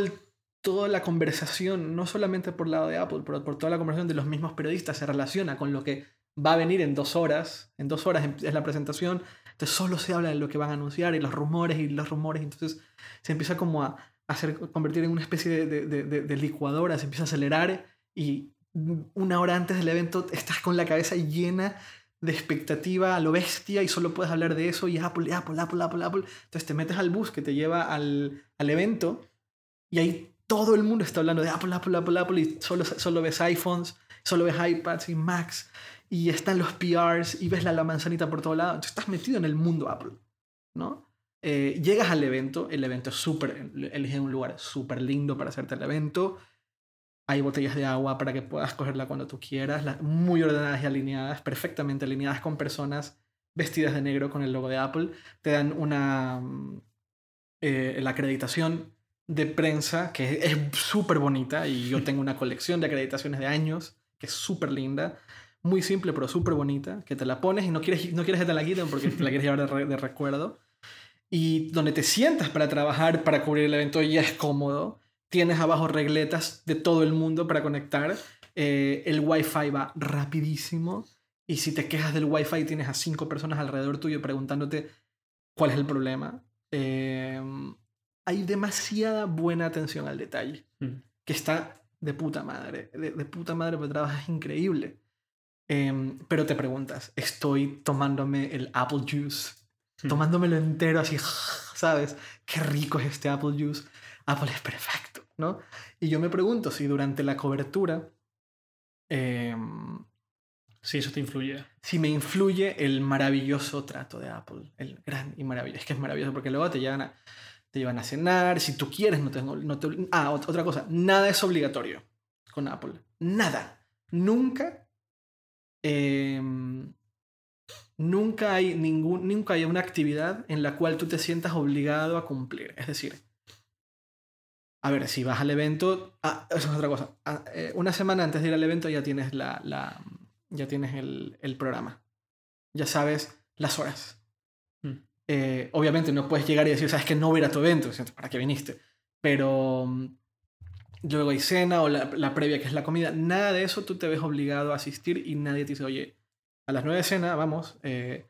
toda la conversación, no solamente por el lado de Apple, pero por toda la conversación de los mismos periodistas se relaciona con lo que va a venir en dos horas. En dos horas es la presentación, entonces solo se habla de lo que van a anunciar y los rumores y los rumores, entonces se empieza como a hacer, convertir en una especie de, de, de- de- de licuadora, se empieza a acelerar y una hora antes del evento estás con la cabeza llena de expectativa a lo bestia y solo puedes hablar de eso y Apple, Apple, Apple, Apple, Apple. Entonces te metes al bus que te lleva al, al evento y ahí todo el mundo está hablando de Apple, Apple, Apple, Apple y solo, solo ves iPhones, solo ves iPads y Macs y están los PRs y ves la, la manzanita por todo lado. Entonces estás metido en el mundo Apple, ¿no? Eh, llegas al evento, el evento es súper, eligen un lugar súper lindo para hacerte el evento. Hay botellas de agua para que puedas cogerla cuando tú quieras, muy ordenadas y alineadas, perfectamente alineadas con personas vestidas de negro con el logo de Apple. Te dan una mm, eh, la acreditación de prensa que es súper bonita y yo tengo una colección de acreditaciones de años que es súper linda, muy simple pero súper bonita, que te la pones y no quieres, no quieres que te la quiten porque te la quieres llevar de, de recuerdo. Y donde te sientas para trabajar, para cubrir el evento, ya es cómodo. Tienes abajo regletas de todo el mundo para conectar. Eh, el wifi va rapidísimo. Y si te quejas del wifi, tienes a cinco personas alrededor tuyo preguntándote cuál es el problema. Eh, hay demasiada buena atención al detalle. Mm. Que está de puta madre. De, de puta madre, porque trabajas increíble. Em, pero te preguntas, ¿estoy tomándome el apple juice Hmm. tomándomelo entero así, ¿sabes? Qué rico es este Apple Juice. Apple es perfecto, ¿no? Y yo me pregunto si durante la cobertura, em, Sí, eso te influye. si me influye el maravilloso trato de Apple, el gran y maravilloso. Es que es maravilloso porque luego te llevan a, te llevan a cenar, si tú quieres, no te, no te Ah, ot- otra cosa, nada es obligatorio con Apple. Nada. Nunca. em, nunca hay ningún, nunca hay una actividad en la cual tú te sientas obligado a cumplir. Es decir, a ver, si vas al evento, ah, eso es otra cosa. Ah, eh, una semana antes de ir al evento ya tienes la, la- ya tienes el, el programa. Ya sabes las horas. Mm. Eh, obviamente no puedes llegar y decir, sabes que no voy a ir a tu evento, ¿para qué viniste? Pero mm, luego hay cena o la, la previa que es la comida, nada de eso tú te ves obligado a asistir y nadie te dice, oye, a las nueve de cena, vamos, eh,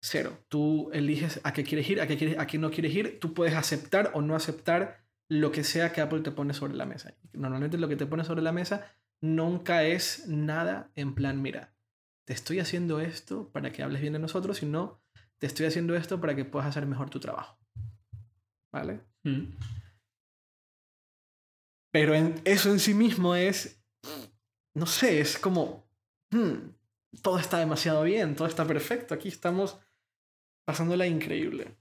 cero. Tú eliges a qué quieres ir, a qué, quieres, a qué no quieres ir, tú puedes aceptar o no aceptar lo que sea que Apple te pone sobre la mesa. Normalmente lo que te pone sobre la mesa nunca es nada en plan, mira, te estoy haciendo esto para que hables bien de nosotros, sino te estoy haciendo esto para que puedas hacer mejor tu trabajo. ¿Vale? Mm. Pero en, eso en sí mismo es, no sé, es como, hmm, todo está demasiado bien, todo está perfecto, aquí estamos pasándola increíble.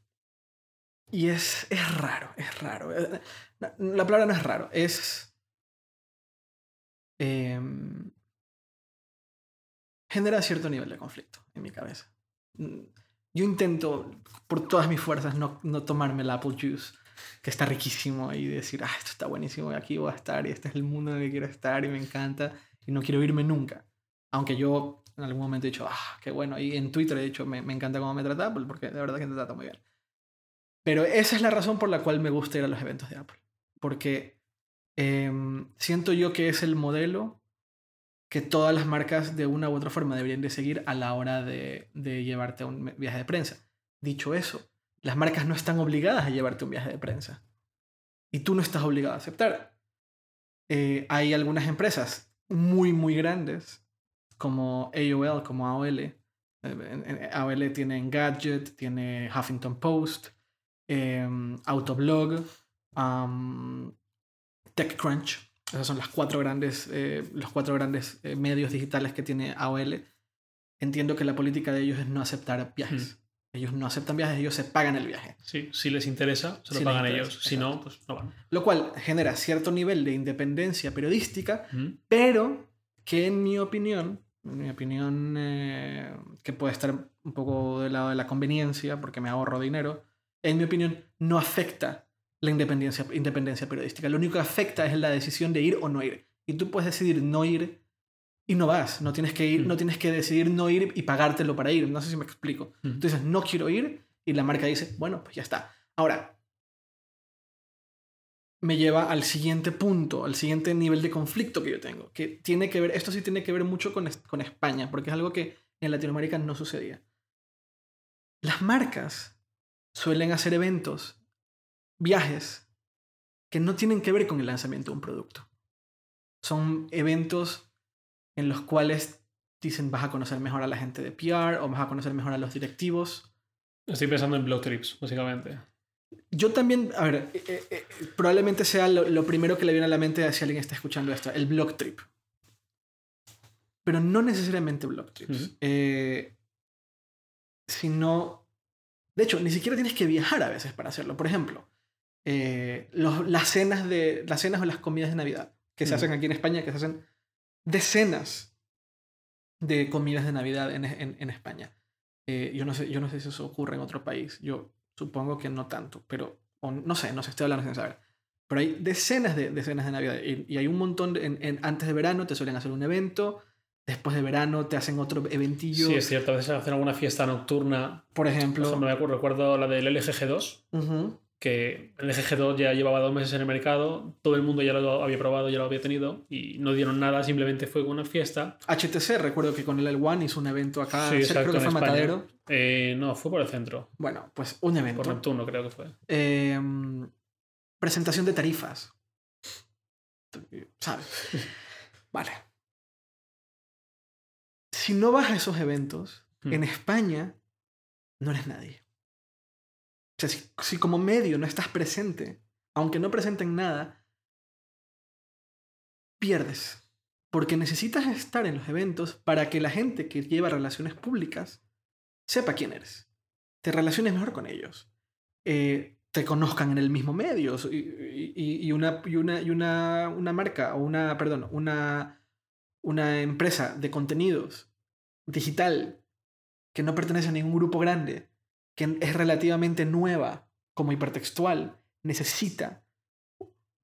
Y es, es raro, es raro. Eh, La, la palabra no es raro, es... em, genera cierto nivel de conflicto en mi cabeza. Mm, Yo intento, por todas mis fuerzas, no, no tomarme el Apple Juice que está riquísimo y decir, ah, esto está buenísimo y aquí voy a estar y este es el mundo en el que quiero estar y me encanta y no quiero irme nunca. Aunque yo en algún momento he dicho, ah, qué bueno. Y en Twitter he dicho, me, me encanta cómo me trata Apple porque de verdad que te trata muy bien. Pero esa es la razón por la cual me gusta ir a los eventos de Apple. Porque em, siento yo que es el modelo que todas las marcas de una u otra forma deberían de seguir a la hora de, de llevarte a un viaje de prensa. Dicho eso, las marcas no están obligadas a llevarte un viaje de prensa. Y tú no estás obligado a aceptar. Eh, hay algunas empresas muy, muy grandes, como AOL, como AOL. Eh, AOL tiene Engadget, tiene Huffington Post, em, Autoblog, am, TechCrunch. Esas son las cuatro grandes, eh, los cuatro grandes eh, medios digitales que tiene AOL. Entiendo que la política de ellos es no aceptar viajes. Ellos no aceptan viajes, ellos se pagan el viaje. Sí, si les interesa, se lo Si pagan interesa, ellos. Si no, pues no van. Lo cual genera cierto nivel de independencia periodística, Mm. pero que en mi opinión, en mi opinión eh, que puede estar un poco del lado de la conveniencia porque me ahorro dinero, en mi opinión no afecta la independencia, independencia periodística. Lo único que afecta es la decisión de ir o no ir. Y tú puedes decidir no ir y no vas. No tienes que ir, Mm. no tienes que decidir no ir y pagártelo para ir. No sé si me explico. Mm. Dices, no quiero ir y la marca dice, bueno, pues ya está. Ahora, me lleva al siguiente punto, al siguiente nivel de conflicto que yo tengo, que tiene que ver, esto sí tiene que ver mucho con, con España, porque es algo que en Latinoamérica no sucedía. Las marcas suelen hacer eventos, viajes, que no tienen que ver con el lanzamiento de un producto. Son eventos en los cuales dicen vas a conocer mejor a la gente de PR o vas a conocer mejor a los directivos. Estoy pensando en blog trips, básicamente. Yo también, a ver, eh, eh, eh, probablemente sea lo, lo primero que le viene a la mente si alguien está escuchando esto, el blog trip. Pero no necesariamente blog trips. Eh, sino, de hecho, ni siquiera tienes que viajar a veces para hacerlo. Por ejemplo, eh, los- las, cenas de, las cenas o las comidas de Navidad que se Ujú. hacen aquí en España, que se hacen decenas de comidas de Navidad en, en- en España. Eh, yo, no sé, yo no sé si eso ocurre en otro país. Yo supongo que no tanto, pero o no sé, no sé, estoy hablando sin saber. Pero hay decenas de decenas de Navidad y, y hay un montón, de- en- antes de verano te suelen hacer un evento, después de verano te hacen otro eventillo. Sí, es cierto. A veces hacen alguna fiesta nocturna. Por Por ejemplo, me acuerdo, recuerdo la del LGG2, ujú, que el LGG2 ya llevaba dos meses en el mercado, todo el mundo ya lo había probado, ya lo había tenido, y no dieron nada, simplemente fue una fiesta. HTC, recuerdo que con el L1 hizo un evento acá, Sí, exacto, creo que en fue España. Matadero. Eh, no, fue por el centro, Bueno, pues un evento. por Neptuno creo que fue. Em, presentación de tarifas. ¿Sabes? Vale. Si no vas a esos eventos, Hmm. en España no eres nadie. sea, si, si como medio no estás presente, aunque no presenten nada, pierdes. Porque necesitas estar en los eventos para que la gente que lleva relaciones públicas sepa quién eres. Te relaciones mejor con ellos. Eh, te conozcan en el mismo medio. Y, y- y una, y, una, y una, una marca, o una, perdón, una, una empresa de contenidos digital que no pertenece a ningún grupo grande, que es relativamente nueva como hipertextual, necesita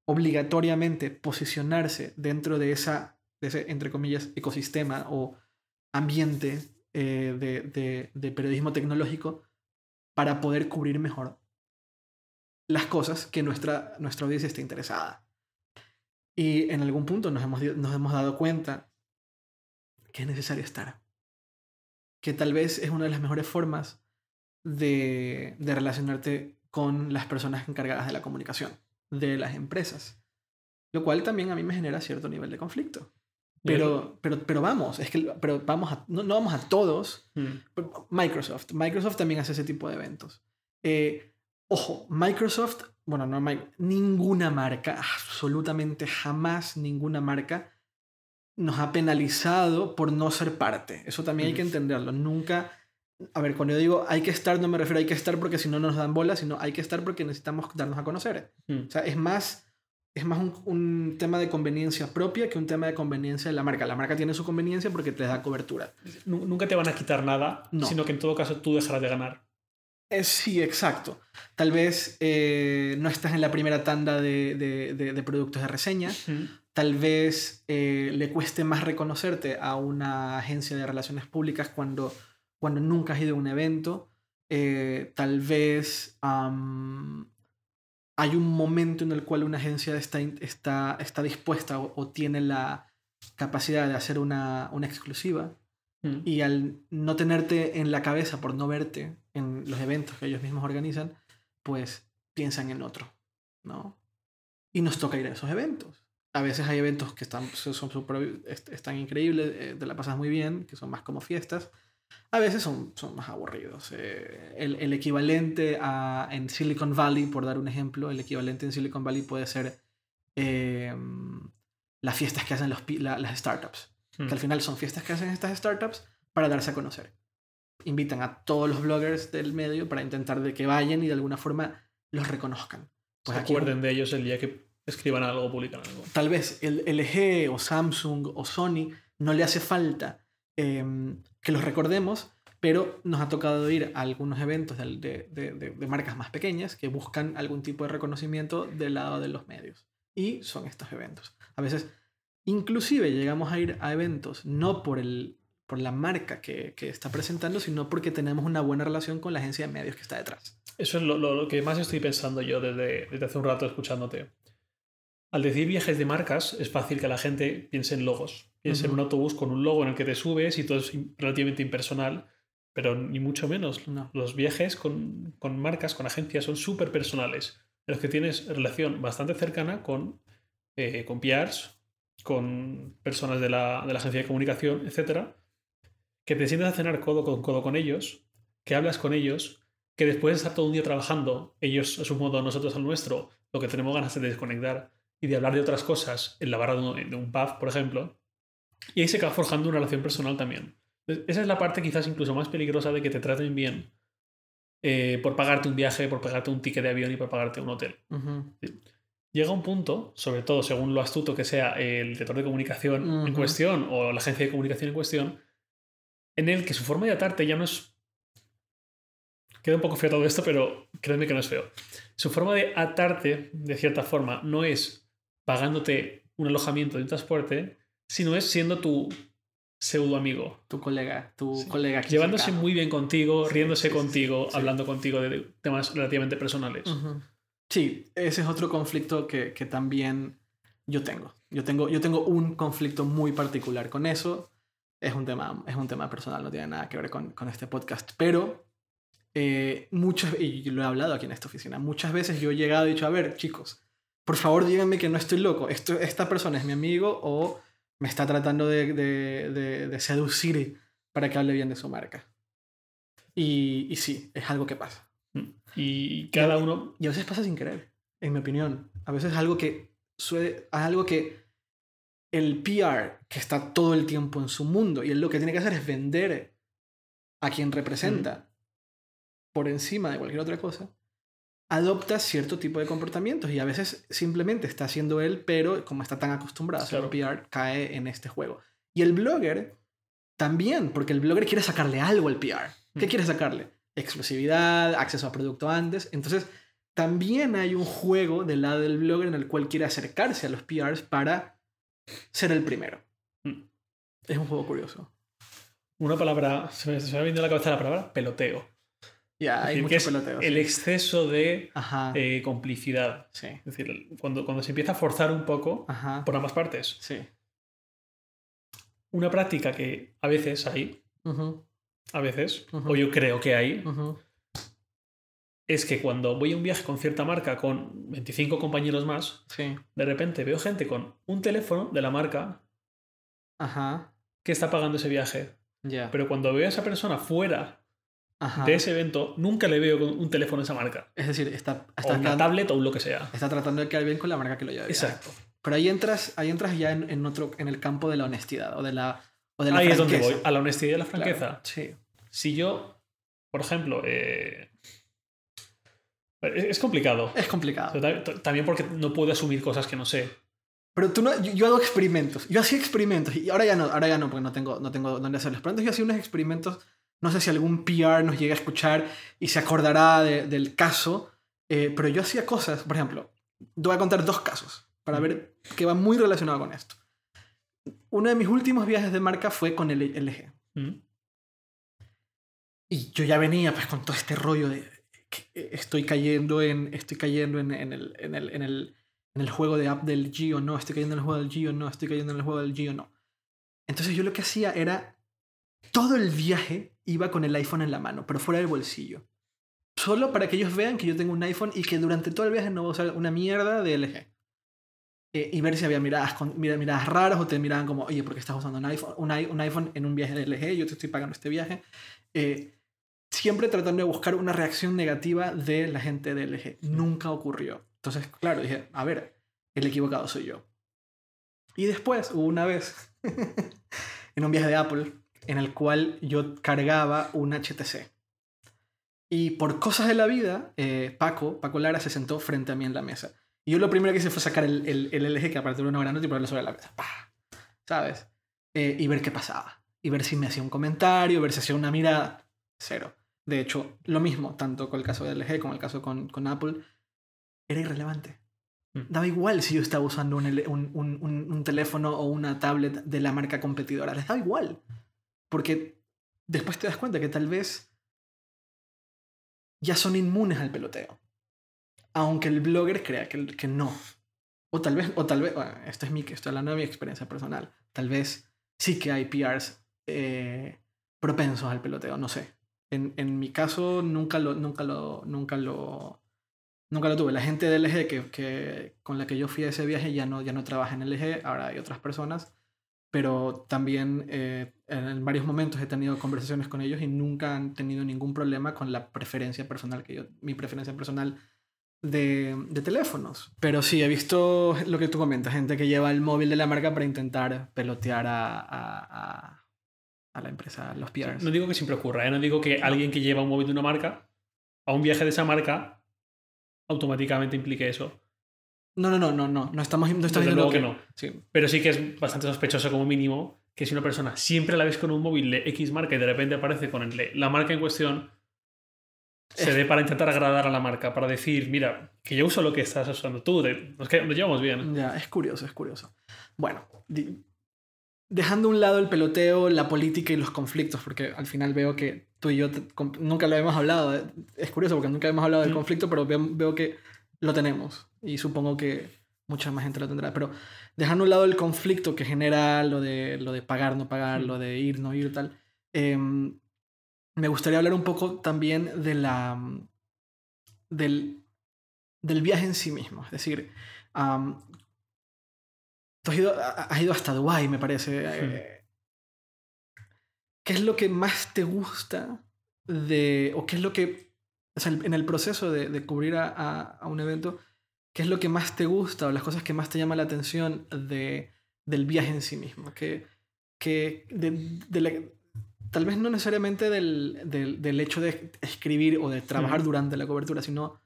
obligatoriamente posicionarse dentro de, esa, de ese, entre comillas, ecosistema o ambiente eh, de, de- periodismo tecnológico para poder cubrir mejor las cosas que nuestra, nuestra audiencia esté interesada. Y en algún punto nos hemos, nos hemos dado cuenta que es necesario estar. Que tal vez es una de las mejores formas de, de relacionarte con las personas encargadas de la comunicación, de las empresas. Lo cual también a mí me genera cierto nivel de conflicto. Pero, pero, pero vamos, es que pero vamos a, no, no vamos a todos. Mm. Microsoft. Microsoft también hace ese tipo de eventos. Eh, ojo, Microsoft, bueno, no ninguna marca, absolutamente jamás ninguna marca nos ha penalizado por no ser parte. Eso también hay que Ujú. entenderlo. Nunca, a ver, cuando yo digo hay que estar, no me refiero a hay que estar porque si no nos dan bola, sino hay que estar porque necesitamos darnos a conocer. Mm. O sea, es más, es más un, un tema de conveniencia propia que un tema de conveniencia de la marca. La marca tiene su conveniencia porque te da cobertura. Nu- Nunca te van a quitar nada, No. sino que en todo caso tú dejarás de ganar. Eh, sí, exacto. Tal vez eh, no estás en la primera tanda de, de- de- de productos de reseña. Tal vez eh, le cueste más reconocerte a una agencia de relaciones públicas cuando, cuando nunca has ido a un evento. Eh, tal vez hay un momento en el cual una agencia está, está, está dispuesta o, o tiene la capacidad de hacer una, una exclusiva Mm. y al no tenerte en la cabeza por no verte en los eventos que ellos mismos organizan, pues piensan en otro, ¿no? Y nos toca ir a esos eventos. A veces hay eventos que están, son est- están increíbles, eh, te la pasas muy bien, que son más como fiestas. A veces son, son más aburridos. Eh, el, el equivalente a, en Silicon Valley, por dar un ejemplo, el equivalente en Silicon Valley puede ser eh, las fiestas que hacen los, la- las startups Mm. que al final son fiestas que hacen estas startups para darse a conocer. Invitan a todos los bloggers del medio para intentar de que vayan y de alguna forma los reconozcan. Pues Se aquí acuerden de ellos el día que escriban algo, publican algo. tal vez el LG o Samsung o Sony no le hace falta em, que los recordemos, pero nos ha tocado ir a algunos eventos de, de- de- de- de marcas más pequeñas que buscan algún tipo de reconocimiento del lado de los medios. Y son estos eventos. A veces, inclusive llegamos a ir a eventos no por, el, por la marca que, que está presentando, sino porque tenemos una buena relación con la agencia de medios que está detrás. Eso es lo, lo- lo que más estoy pensando yo desde, desde hace un rato escuchándote. Al decir viajes de marcas, es fácil que la gente piense en logos. Piense en un autobús con un logo en el que te subes y todo es relativamente impersonal, pero ni mucho menos. No. Los viajes con, con marcas, con agencias, son súper personales, en los que tienes relación bastante cercana con, eh, con PRs, con personas de la, de la agencia de comunicación, etcétera, que te sientas a cenar codo con codo con ellos, que hablas con ellos, que después de estar todo un día trabajando, ellos a su modo, nosotros al nuestro, lo que tenemos ganas de desconectar y de hablar de otras cosas en la barra de un, de un pub, por ejemplo, y ahí se acaba forjando una relación personal también. Entonces, esa es la parte quizás incluso más peligrosa de que te traten bien eh, por pagarte un viaje, por pagarte un ticket de avión y por pagarte un hotel. Llega un punto, sobre todo según lo astuto que sea el director de comunicación en cuestión o la agencia de comunicación en cuestión, en el que su forma de atarte ya no es... Queda un poco feo todo esto, pero créeme que no es feo. Su forma de atarte, de cierta forma, no es pagándote un alojamiento y un transporte, sino es siendo tu pseudo amigo. Tu colega, tu Sí. colega. Llevándose muy bien contigo, Sí, riéndose sí, contigo, hablando contigo de temas relativamente personales. Ujú. Sí, ese es otro conflicto que, que también yo tengo. Yo tengo. yo tengo un conflicto muy particular con eso. Es un tema, es un tema personal, no tiene nada que ver con, con este podcast. Pero eh, muchas, y lo he hablado aquí en esta oficina, muchas veces yo he llegado y he dicho, a ver, chicos, por favor díganme que no estoy loco. Esto, esta persona es mi amigo o me está tratando de, de, de- de seducir para que hable bien de su marca. Y, y sí, es algo que pasa. Mm. Y cada uno... Y a veces pasa sin querer, en mi opinión. A veces es algo que suele, es algo que el PR, que está todo el tiempo en su mundo, y él lo que tiene que hacer es vender a quien representa por encima de cualquier otra cosa, adopta cierto tipo de comportamientos y a veces simplemente está haciendo él, pero como está tan acostumbrado a hacer PR, cae en este juego. Y el blogger también, porque el blogger quiere sacarle algo al PR. ¿Qué quiere sacarle? Exclusividad, acceso a producto antes. Entonces, también hay un juego del lado del blogger en el cual quiere acercarse a los PRs para ser el primero. Es un juego curioso. Una palabra, se me, se me a la cabeza la palabra peloteo. Ya, hay mucho peloteo. El exceso de eh, complicidad. Sí. Es decir, cuando, cuando se empieza a forzar un poco por ambas partes. Sí. Una práctica que a veces hay, a veces, o yo creo que hay, es que cuando voy a un viaje con cierta marca con 25 compañeros más, de repente veo gente con un teléfono de la marca que está pagando ese viaje. Pero cuando veo a esa persona fuera de ese evento, nunca le veo con un teléfono de esa marca. Es decir, está, está o una tablet o lo que sea. Está tratando de quedar bien con la marca que lo lleva. Exacto. Pero ahí entras, ahí entras ya en, otro, en el campo de la honestidad o de la, o de la Ahí es donde voy, a la honestidad y la franqueza. sí. Si yo, por ejemplo, eh, es complicado. Es complicado. También porque no puedo asumir cosas que no sé. Pero tú no, yo, hago experimentos. Yo hacía experimentos y ahora ya no, ahora ya no, porque no tengo, no tengo dónde hacerlos. Pero antes yo hacía unos experimentos no sé si algún PR nos llega a escuchar y se acordará del caso, eh, pero yo hacía cosas, por ejemplo, voy a contar dos casos para ver que va muy relacionado con esto. Uno de mis últimos viajes de marca fue con el LG. Y yo ya venía pues con todo este rollo de que estoy cayendo en, estoy cayendo en, en, el, en, el, en, el, en el juego de app del G o no, estoy cayendo en el juego del G o no, estoy cayendo en el juego del G o no. Entonces yo lo que hacía era todo el viaje iba con el iPhone en la mano, pero fuera del bolsillo. Solo para que ellos vean que yo tengo un iPhone y que durante todo el viaje no voy a usar una mierda de LG. Eh, y ver si había miradas, con, miradas raras o te miraban como, oye, ¿por qué estás usando un iPhone, un, iPhone en un viaje de LG? Yo te estoy pagando este viaje. Eh, siempre tratando de buscar una reacción negativa de la gente de LG. Nunca ocurrió. Entonces, claro, dije, a ver, el equivocado soy yo. Y después hubo una vez en un viaje de Apple en el cual yo cargaba un HTC. Y por cosas de la vida, eh, Paco, Paco Lara, se sentó frente a mí en la mesa. Y yo lo primero que hice fue sacar el, el, LG que aparte de una granota y ponerlo sobre la mesa. ¿Sabes? Eh, y ver qué pasaba. Y ver si me hacía un comentario, ver si hacía una mirada. Cero. De hecho, lo mismo, tanto con el caso del LG como el caso con, con Apple, era irrelevante. Mm. Daba igual si yo estaba usando un, un, un, un, teléfono o una tablet de la marca competidora. Les daba igual. Porque después te das cuenta que tal vez ya son inmunes al peloteo. Aunque el blogger crea que, que no. O tal vez, o tal vez, esto es mi, estoy hablando de mi experiencia personal. Tal vez sí que hay PRs eh, propensos al peloteo, no sé. En, en, mi caso nunca lo, nunca lo, nunca lo, nunca lo tuve. La gente de LG que, que, con la que yo fui a ese viaje ya no, ya no trabaja en LG, ahora hay otras personas pero también eh, en varios momentos he tenido conversaciones con ellos y nunca han tenido ningún problema con la preferencia personal que yo, mi preferencia personal de, de, teléfonos. Pero sí, he visto lo que tú comentas, gente que lleva el móvil de la marca para intentar pelotear a, a, a, la empresa, los PRs. No digo que siempre ocurra, ¿eh? no digo que alguien que lleva un móvil de una marca a un viaje de esa marca automáticamente implique eso. No, no, no, no, no. No estamos, no estamos diciendo que, no. Sí. Pero sí que es bastante sospechoso como mínimo que si una persona siempre la ves con un móvil de X marca y de repente aparece con la marca en cuestión, se dé para intentar agradar a la marca, para decir, mira, que yo uso lo que estás usando tú, nos, nos llevamos bien. Ya, es curioso, es curioso. Bueno, dejando a un lado el peloteo, la política y los conflictos, porque al final veo que tú y yo nunca lo hemos hablado. Es curioso porque nunca hemos hablado del conflicto, pero veo que lo tenemos. Y supongo que mucha más gente lo tendrá. Pero dejando a un lado el conflicto que genera lo de, lo de pagar, no pagar, lo de ir, no ir, tal. Em, me gustaría hablar un poco también de la, del, del viaje en sí mismo. Es decir, tú has ido, has ido hasta Dubái, me parece. Eh, ¿Qué es lo que más te gusta de, o qué es lo que o sea, en el proceso de, de cubrir a, a, a un evento, ¿qué es lo que más te gusta o las cosas que más te llama la atención de, del viaje en sí mismo? Que, que de, de la- tal vez no necesariamente del, del, del hecho de escribir o de trabajar durante la cobertura, sino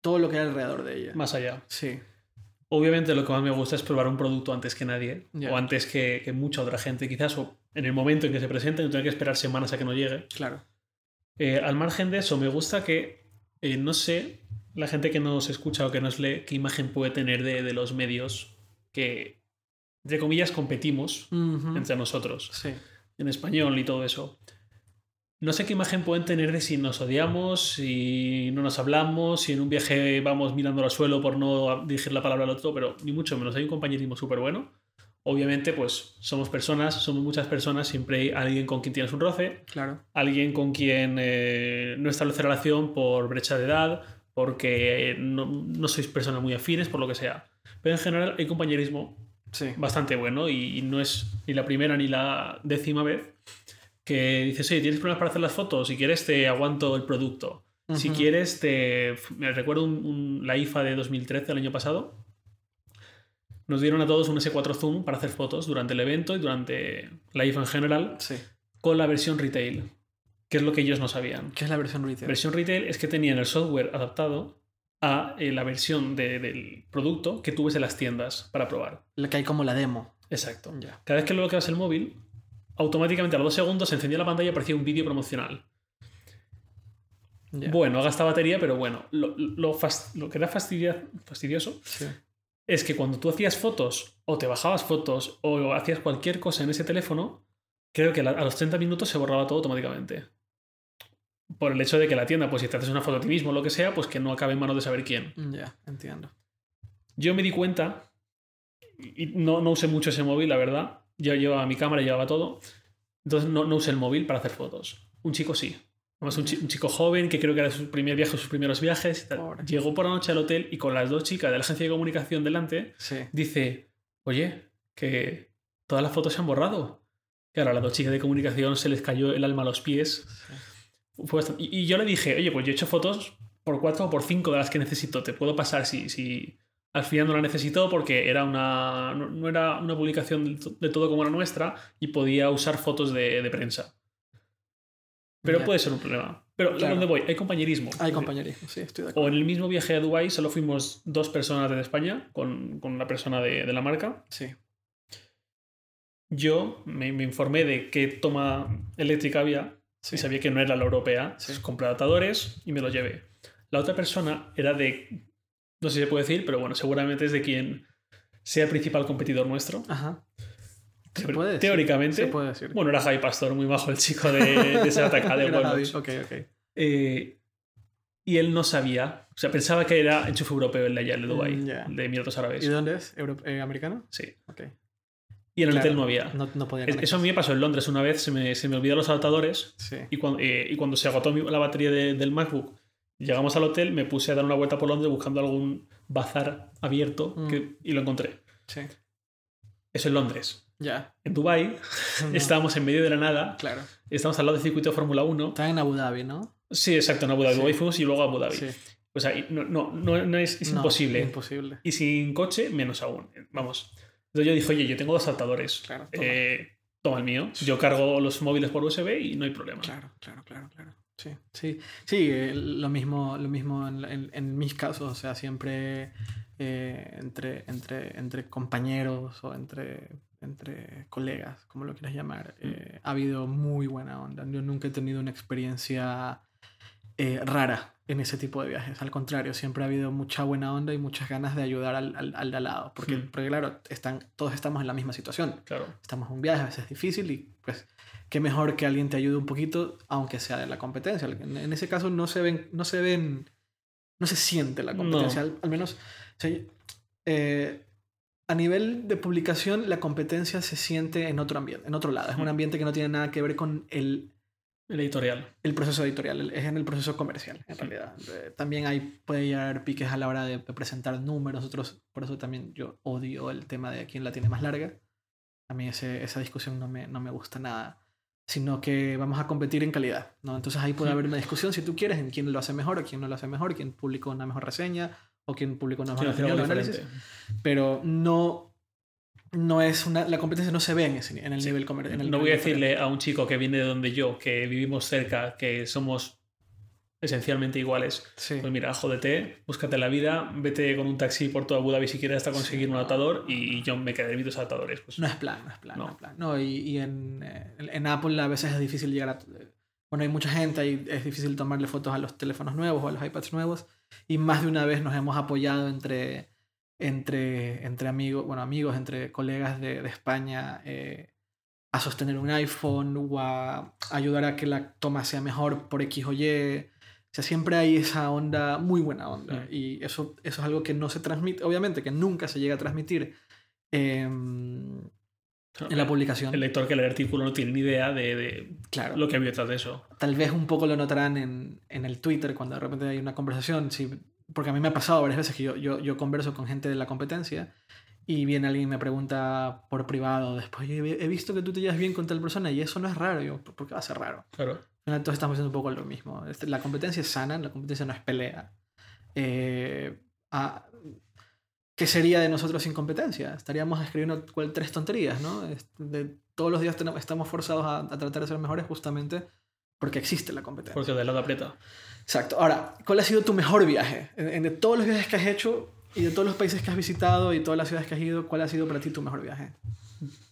todo lo que hay alrededor de ella. Más allá. Sí, Obviamente lo que más me gusta es probar un producto antes que nadie. O antes que, que mucha otra gente, quizás. O en el momento en que se presente, no tener que esperar semanas a que no llegue. claro. Eh, al margen de eso, me gusta que, eh, no sé, la gente que nos escucha o que nos lee, qué imagen puede tener de, de los medios que, entre comillas, competimos entre nosotros, Sí, en español y todo eso. No sé qué imagen pueden tener de si nos odiamos, si no nos hablamos, si en un viaje vamos mirando al suelo por no dirigir la palabra al otro, pero ni mucho menos. Hay un compañerismo súper bueno. Obviamente, pues somos personas, somos muchas personas, siempre hay alguien con quien tienes un roce, claro. alguien con quien eh, no establece relación por brecha de edad, porque no, no sois personas muy afines, por lo que sea. Pero en general hay compañerismo Sí, bastante bueno y, y no es ni la primera ni la décima vez que dices, oye, ¿tienes problemas para hacer las fotos? Si quieres te aguanto el producto. Si quieres te... Me recuerdo un- un- la IFA de 2013, el año pasado. Nos dieron a todos un S4 Zoom para hacer fotos durante el evento y durante la IFA en general sí. con la versión retail, que es lo que ellos no sabían. ¿Qué es la versión retail? Versión retail es que tenían el software adaptado a eh, la versión de- del producto que tú ves en las tiendas para probar. La que hay como la demo. Exacto. Cada vez que bloqueabas el móvil, automáticamente a los dos segundos se encendía la pantalla y aparecía un vídeo promocional. ya. Bueno, gasta batería, pero bueno, lo, lo que era fastidia- fastidioso Sí. es que cuando tú hacías fotos o te bajabas fotos o hacías cualquier cosa en ese teléfono, creo que a los 30 minutos se borraba todo automáticamente. Por el hecho de que la tienda, pues si te haces una foto a ti mismo o lo que sea, pues que no acabe en manos de saber quién. Ya, entiendo. Yo me di cuenta, y no, no usé mucho ese móvil, la verdad. Yo llevaba mi cámara, llevaba todo. Entonces no, no usé el móvil para hacer fotos. Un chico sí. Además, un, chi- un chico joven que creo que era su primer viaje, sus primeros viajes. y tal. Pobre. Llegó por la noche al hotel y con las dos chicas de la agencia de comunicación delante, Sí. dice: Oye, que todas las fotos se han borrado. Claro, a las dos chicas de comunicación se les cayó el alma a los pies. sí. Y, y yo le dije, oye, pues yo he hecho fotos por cuatro o por cinco de las que necesito. Te puedo pasar si, si al final no la necesito porque era una, no, no era una publicación de todo como la nuestra y podía usar fotos de, de prensa. Pero puede ser un problema. Pero ¿a Claro. dónde voy? Hay compañerismo. Hay compañerismo, sí, estoy de O acuerdo. en el mismo viaje a Dubái solo fuimos dos personas de España con, con una persona de, de la marca. Sí. Yo me, me informé de qué toma eléctrica había Sí. y sabía que no era la europea. Sí. Compré adaptadores y me los llevé. La otra persona era de, no sé si se puede decir, pero bueno, seguramente es de quien sea el principal competidor nuestro. Ajá. Se decir. Teóricamente. Se puede decir. Bueno, era Javi Pastor, muy bajo el chico de, de ese ataque de Era Weblogs. Javi, Ok, ok. Eh, y él no sabía, o sea, pensaba que era enchufe europeo el de allá, el de Dubái, Mm, el de Emiratos Árabes. ¿Y dónde es? ¿Euro- eh, ¿Americano? Sí. Ok. Y en el Claro, hotel no había. No, no podía Eso a mí me pasó en Londres una vez, se me, se me olvidaron los adaptadores Sí. Y cuando, eh, y cuando se agotó mi- la batería de- del MacBook, llegamos al hotel, me puse a dar una vuelta por Londres buscando algún bazar abierto Mm. que- y lo encontré. Sí. Eso en Londres. Ya. En Dubai No, estábamos en medio de la nada, Claro. estamos al lado del circuito de Fórmula 1. Está en Abu Dhabi, ¿no? Sí, exacto, en Abu Dhabi. Sí. Fuimos y luego Abu Dhabi. Sí. O sea, no, no, no, no es, es imposible. Imposible. Y sin coche, menos aún. Vamos. Entonces yo dije, oye, yo tengo dos saltadores. Claro. Toma. Eh, toma el mío. Yo cargo los móviles por USB y no hay problema. Claro, claro, claro, claro. Sí, sí, sí, eh, lo mismo, lo mismo en, en- en mis casos, o sea, siempre eh, entre, entre, entre compañeros o entre, entre colegas, como lo quieras llamar, eh, ha habido muy buena onda. Yo nunca he tenido una experiencia eh, rara en ese tipo de viajes, al contrario, siempre ha habido mucha buena onda y muchas ganas de ayudar al, al, al de al lado, porque, Hmm. porque claro, están, todos estamos en la misma situación Claro. estamos en un viaje, a veces es difícil y pues qué mejor que alguien te ayude un poquito, aunque sea de la competencia. En, en ese caso no se ven, no se ven, no se siente la competencia, al, al menos o sea, eh, a nivel de publicación la competencia se siente en otro ambiente, en otro lado. Es un Mm. ambiente que no tiene nada que ver con el, El editorial. el proceso editorial, es en el proceso comercial, en Sí. realidad. Eh, también hay, puede haber piques a la hora de, de presentar números, nosotros, por eso también yo odio el tema de quién la tiene más larga. A mí ese, esa discusión no me, no me gusta nada. sino que vamos a competir en calidad, ¿no? Entonces ahí puede haber una discusión, si tú quieres, en quién lo hace mejor o quién no lo hace mejor, quién publicó una mejor reseña o quién publicó una mejor diferente. Pero no, no es una, la competencia no se ve en, ese- en el nivel comercial. No voy a decirle a un chico que viene de donde yo, que vivimos cerca, que somos esencialmente iguales. Sí. Pues mira, jódete, búscate la vida, vete con un taxi por toda Abu Dhabi si quieres hasta conseguir un atador y yo me quedaré mis atadores. Pues, No es plan, no es plan, no, No. es plan. No, y, y en, eh, en Apple a veces es difícil llegar a... Bueno, hay mucha gente ahí, es difícil tomarle fotos a los teléfonos nuevos o a los iPads nuevos. Y más de una vez nos hemos apoyado entre, entre, entre amigos, bueno, amigos, entre colegas de, de España eh, a sostener un iPhone o a ayudar a que la toma sea mejor por X o Y. O sea, siempre hay esa onda, muy buena onda. Y eso, eso es algo que no se transmite, obviamente, que nunca se llega a transmitir em, en la publicación. El lector que lee el artículo no tiene ni idea de, de Claro. lo que había detrás de eso. Tal vez un poco lo notarán en, en el Twitter cuando de repente hay una conversación. Si, porque a mí me ha pasado varias veces que yo, yo, yo converso con gente de la competencia y viene alguien y me pregunta por privado después, "Oye, he visto que tú te llevas bien con tal persona y eso no es raro. Y yo, ¿por qué va a ser raro? Claro. Entonces estamos haciendo un poco lo mismo. Este, La competencia es sana, la competencia no es pelea. Eh, ah, ¿Qué sería de nosotros sin competencia? Estaríamos escribiendo cual- tres tonterías, ¿no? Es- De, todos los días tenemos- estamos forzados a, a tratar de ser mejores justamente porque existe la competencia. Porque de lado aprieta. Exacto. Ahora, ¿cuál ha sido tu mejor viaje? En, en de todos los viajes que has hecho y de todos los países que has visitado y todas las ciudades que has ido, ¿cuál ha sido para ti tu mejor viaje?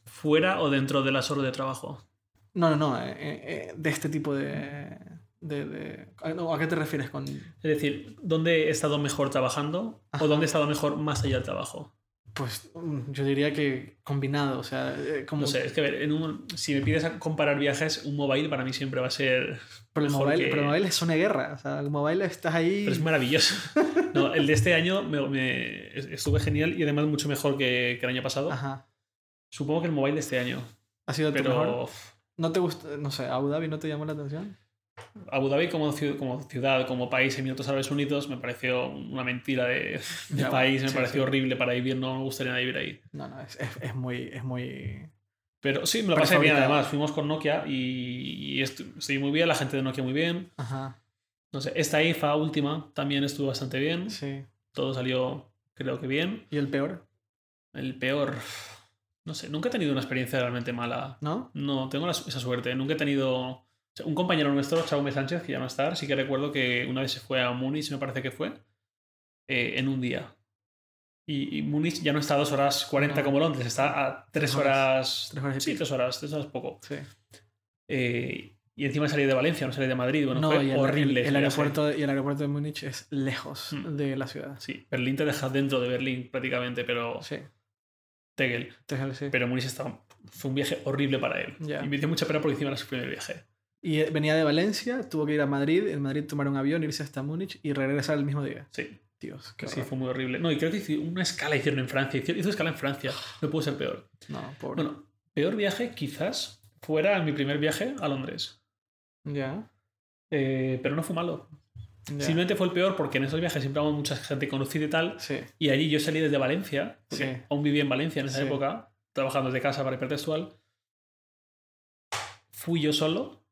¿Fuera o dentro de las horas de trabajo? No, no, no. eh, eh, eh, de este tipo de... de, de- ¿a- no, ¿A qué te refieres con...? Es decir, ¿dónde he estado mejor trabajando Ajá. o dónde he estado mejor más allá del trabajo? Pues yo diría que combinado, o sea, eh, como No sé, es que a ver, en un- si me pides a comparar viajes, un mobile para mí siempre va a ser. pero el mobile, que- pero el mobile es una guerra, o sea, el mobile estás ahí... Pero es maravilloso. No, el de este año me, me- estuve genial y además mucho mejor que, que el año pasado. Ajá. Supongo que el mobile de este año. ¿Ha sido tu mejor? Pero ¿No te gusta, no sé, Abu Dhabi no te llamó la atención? Abu Dhabi como ciudad, como, ciudad, como país, Emiratos Árabes Unidos, me pareció una mentira de, de Ya, país, me sí, pareció sí. horrible para vivir, no me gustaría vivir ahí. No, no, es, es, es muy, es muy... Pero sí, me lo pasé bien además. Fuimos con Nokia y, y muy bien, la gente de Nokia muy bien. Ajá, No sé, esta IFA última también estuvo bastante bien. sí. Todo salió, creo que bien. ¿Y el peor? El peor, no sé, nunca he tenido una experiencia realmente mala. ¿No? No, tengo la- esa suerte. Nunca he tenido. Un compañero nuestro, Chaume Sánchez, que ya no está, sí que recuerdo que una vez se fue a Múnich, me parece que fue, eh, en un día. Y, y Múnich ya no está a 2 horas 40 No. como Londres, está a 3 Tres horas. horas. Tres horas y Sí, pico. 3 horas, 3 horas poco. Sí. Eh, y encima salí de Valencia, no salí de Madrid. Bueno, no, fue y el, horrible. el, aeropuerto, de- y el aeropuerto de Múnich es lejos Mm. de la ciudad. Sí, Berlín te deja dentro de Berlín prácticamente, pero. Sí. Tegel. Entonces, sí. Pero Múnich estaba- fue un viaje horrible para él. Ya. Y me dio mucha pena porque encima era su primer viaje. Y eh, venía de Valencia, tuvo que ir a Madrid, en Madrid tomar un avión, irse hasta Múnich y regresar el mismo día. Sí, Dios, qué sí, horror. fue muy horrible. No, y creo que hizo una escala hicieron en Francia. Hizo, escala en Francia. No pudo ser peor. No, pobre. Bueno, peor viaje quizás fuera mi primer viaje a Londres. ya. Eh, pero no fue malo. ya. Simplemente fue el peor porque en esos viajes siempre vamos mucha gente conocida y tal. Sí. Y allí yo salí desde Valencia, Sí. aún vivía en Valencia en esa Sí. época, trabajando desde casa para hipertextual. Fui yo solo.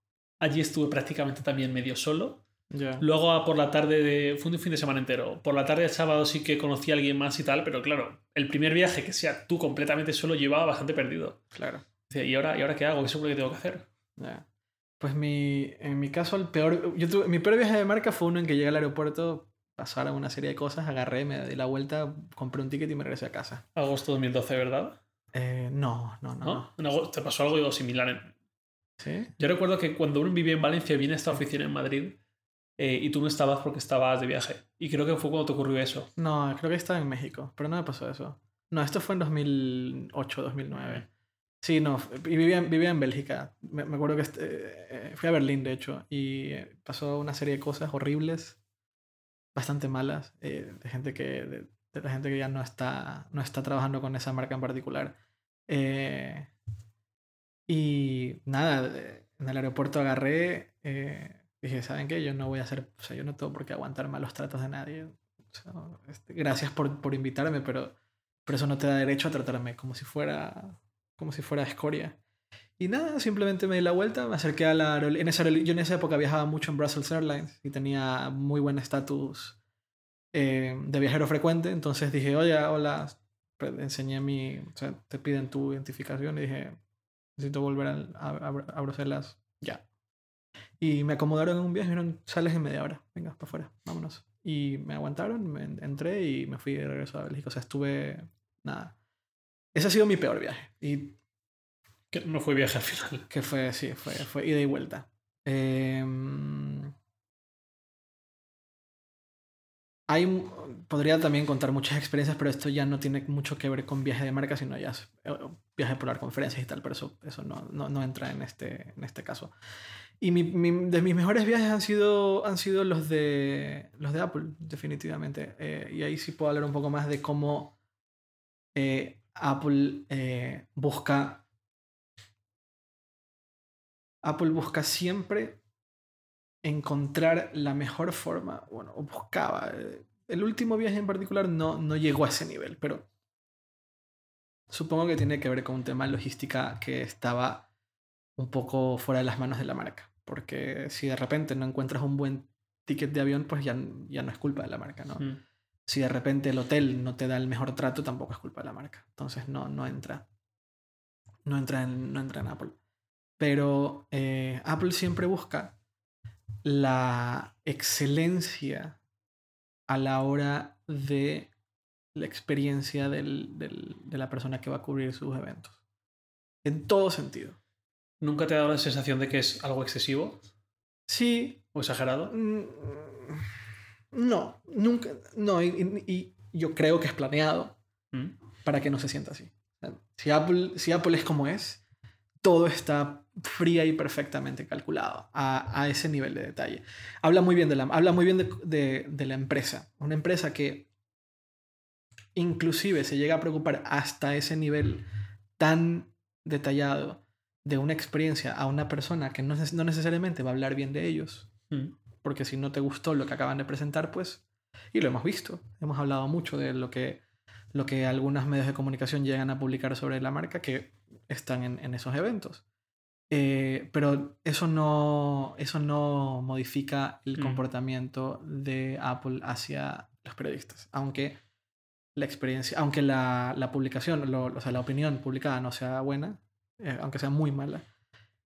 Allí estuve prácticamente también medio solo. Ya. Luego a por la tarde de... Fue un fin de semana entero. Por la tarde del sábado sí que conocí a alguien más y tal, pero claro, el primer viaje que sea tú completamente solo llevaba bastante perdido. Claro. ¿y ahora, ¿y ahora qué hago? ¿Qué seguro que tengo que hacer? Ya. Pues mi, en mi caso, el peor. Yo tuve, mi peor viaje de marca fue uno en que llegué al aeropuerto, pasaron una serie de cosas, agarré, me di la vuelta, compré un ticket y me regresé a casa. Agosto 2012, ¿verdad? Eh, no, no, no. ¿No? ¿Te pasó algo similar? en- ¿Sí? Yo recuerdo que cuando uno vivía en Valencia, vine a esta oficina en Madrid eh, y tú no estabas porque estabas de viaje. Y creo que fue cuando te ocurrió eso. No, creo que estaba en México, pero no me pasó eso. No, esto fue en 2008, 2009. Sí, no, y vivía, vivía en Bélgica. Me, me acuerdo que este, eh, fui a Berlín, de hecho, y pasó una serie de cosas horribles, bastante malas, eh, de gente que, de, de la gente que ya no está, no está trabajando con esa marca en particular. Eh, y nada, eh, en el aeropuerto agarré, eh, dije, ¿saben qué? Yo no voy a hacer, o sea, yo no tengo por qué aguantar malos tratos de nadie. O sea, este, gracias por, por invitarme, pero, pero eso no te da derecho a tratarme como si fuera, como si fuera escoria. Y nada, simplemente me di la vuelta, me acerqué a la aerolínea. En yo en esa época viajaba mucho en Brussels Airlines y tenía muy buen estatus eh, de viajero frecuente. Entonces dije, oye, hola, pues, enseñé mi. O sea, te piden tu identificación y dije, necesito volver a, a, a Bruselas ya. Y me acomodaron en un viaje y dijeron, sales en media hora, venga, para afuera, vámonos. Y me aguantaron, me en- entré y me fui de regreso a Bélgica. O sea, estuve. Nada. Ese ha sido mi peor viaje. Y Que no fue viaje al final. que fue, sí, fue, fue ida y vuelta. Em, hay, podría también contar muchas experiencias, pero esto ya no tiene mucho que ver con viaje de marca, sino ya es eh, viaje por dar conferencias y tal, pero eso, eso no, no, no entra en este, en este caso. Y mi, mi- de mis mejores viajes han sido, han sido los, de, los de Apple, definitivamente. Eh, y ahí sí puedo hablar un poco más de cómo eh, Apple eh, busca Apple busca siempre encontrar la mejor forma, bueno, o buscaba. eh, El último viaje en particular no, no llegó a ese nivel, pero supongo que tiene que ver con un tema de logística que estaba un poco fuera de las manos de la marca. Porque si de repente no encuentras un buen ticket de avión, pues ya, ya no es culpa de la marca, ¿no? Mm. Si de repente el hotel no te da el mejor trato, tampoco es culpa de la marca. Entonces no, no entra. No entra en, no entra en Apple. Pero eh, Apple siempre busca la excelencia a la hora de la experiencia del- del- de la persona que va a cubrir sus eventos. En todo sentido. ¿Nunca te ha dado la sensación de que es algo excesivo Sí, o exagerado? Mm, No, nunca. No, y, y- yo creo que es planeado Mm. para que no se sienta así. Si Apple, si Apple es como es, todo está fría y perfectamente calculado a, a ese nivel de detalle. Habla muy bien de la, habla muy bien de, de- de la empresa. Una empresa que inclusive se llega a preocupar hasta ese nivel tan detallado de una experiencia a una persona que no, no necesariamente va a hablar bien de ellos, Mm. porque si no te gustó lo que acaban de presentar, pues, y lo hemos visto, hemos hablado mucho de lo que, lo que algunos medios de comunicación llegan a publicar sobre la marca que están en, en esos eventos. Eh, pero eso no, eso no modifica el Mm. comportamiento de Apple hacia los periodistas, aunque la experiencia, aunque la, la publicación, lo- o sea, la opinión publicada no sea buena, eh, aunque sea muy mala,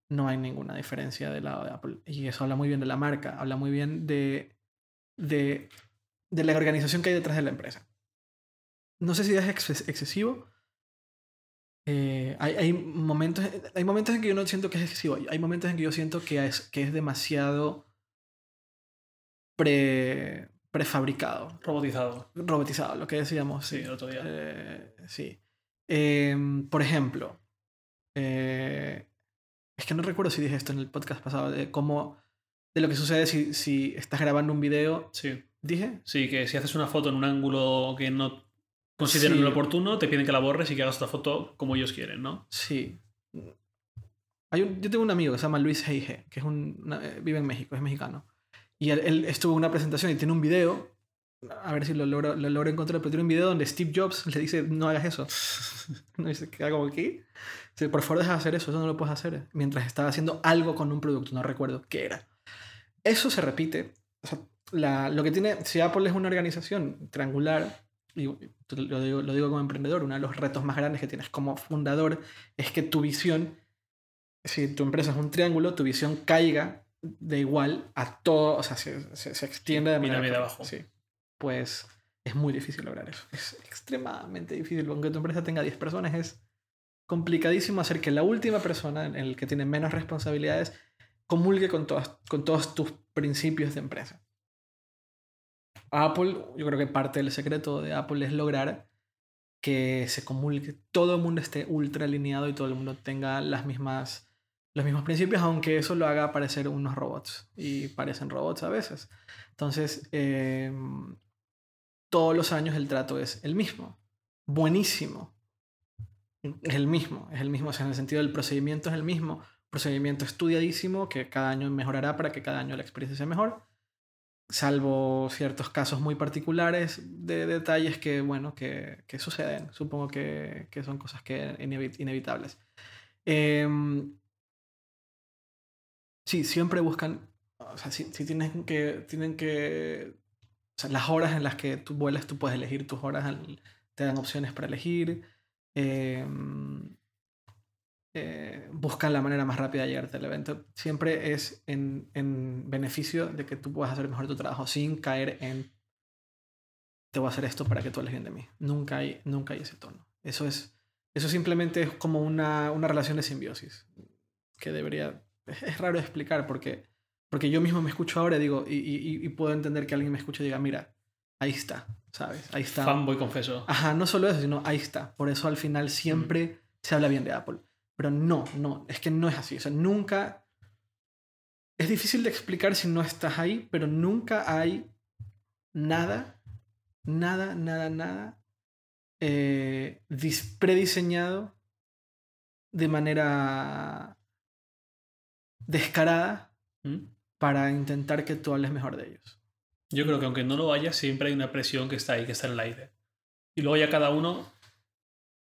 no hay ninguna diferencia del lado de Apple. Y eso habla muy bien de la marca, habla muy bien de, de, de la organización que hay detrás de la empresa. No sé si es exces- excesivo. Eh, hay, hay, momentos, hay momentos en que yo no siento que es excesivo. Hay momentos en que yo siento que es, que es demasiado pre, prefabricado, Robotizado. robotizado, lo que decíamos. Sí, el otro día. Eh, sí. Em, por ejemplo, eh, es que no recuerdo si dije esto en el podcast pasado, de cómo, de lo que sucede si, si estás grabando un video. Sí. ¿Dije? Sí, que si haces una foto en un ángulo que no consideran Sí. el oportuno, te piden que la borres y que hagas otra foto como ellos quieren, ¿no? Sí. Hay un- yo tengo un amigo que se llama Luis Heige, que es un, una- eh, vive en México, es mexicano. Y él, él estuvo en una presentación y tiene un video, a ver si lo logro, lo logro encontrar, pero tiene un video donde Steve Jobs le dice, no hagas eso. No dice, ¿qué hago aquí? Dice, por favor deja de hacer eso, eso no lo puedes hacer. Mientras estaba haciendo algo con un producto, no recuerdo qué era. Eso se repite. O sea, la- lo que tiene, si Apple es una organización triangular, y lo digo, lo digo como emprendedor, uno de los retos más grandes que tienes como fundador es que tu visión, si tu empresa es un triángulo, tu visión caiga de igual a todo, o sea, se, se, se extiende de manera... Correcta. abajo. Sí. Pues es muy difícil lograr eso. Es extremadamente difícil. Aunque tu empresa tenga 10 personas, es complicadísimo hacer que la última persona, en el que tiene menos responsabilidades, comulgue con, todas, con todos tus principios de empresa. Apple, yo creo que parte del secreto de Apple es lograr que se comulgue, todo el mundo esté ultra alineado y todo el mundo tenga las mismas, los mismos principios, aunque eso lo haga parecer unos robots. Y parecen robots a veces. Entonces, eh, todos los años el trato es el mismo. Buenísimo. Es el mismo, es el mismo, o en el sentido del procedimiento es el mismo. Procedimiento estudiadísimo que cada año mejorará para que cada año la experiencia sea mejor. Salvo ciertos casos muy particulares de detalles que, bueno, que, que suceden. Supongo que, que son cosas que inevi- inevitables. Em, sí, siempre buscan, o sea, si, si tienen que, tienen que, las horas en las que tú vuelas, tú puedes elegir tus horas, te dan opciones para elegir. em, eh, buscan la manera más rápida de llegarte al evento. Siempre es en, en beneficio de que tú puedas hacer mejor tu trabajo sin caer en te voy a hacer esto para que tú hables bien de mí. Nunca hay, nunca hay ese tono. Eso es, eso simplemente es como una, una relación de simbiosis que debería, es, raro de explicar porque, porque yo mismo me escucho ahora digo, y, y- y puedo entender que alguien me escuche y diga, mira, ahí está, ¿sabes? Ahí está. Fanboy, confeso. Ajá, no solo eso, sino ahí está. Por eso al final siempre se habla bien de Apple. Pero no, no, es que no es así. O sea, nunca... Es difícil de explicar si no estás ahí, pero nunca hay nada, nada, nada, nada eh, dis- prediseñado de manera descarada ¿Mm? para intentar que tú hables mejor de ellos. Yo creo que aunque no lo haya, siempre hay una presión que está ahí, que está en el aire. Y luego ya cada uno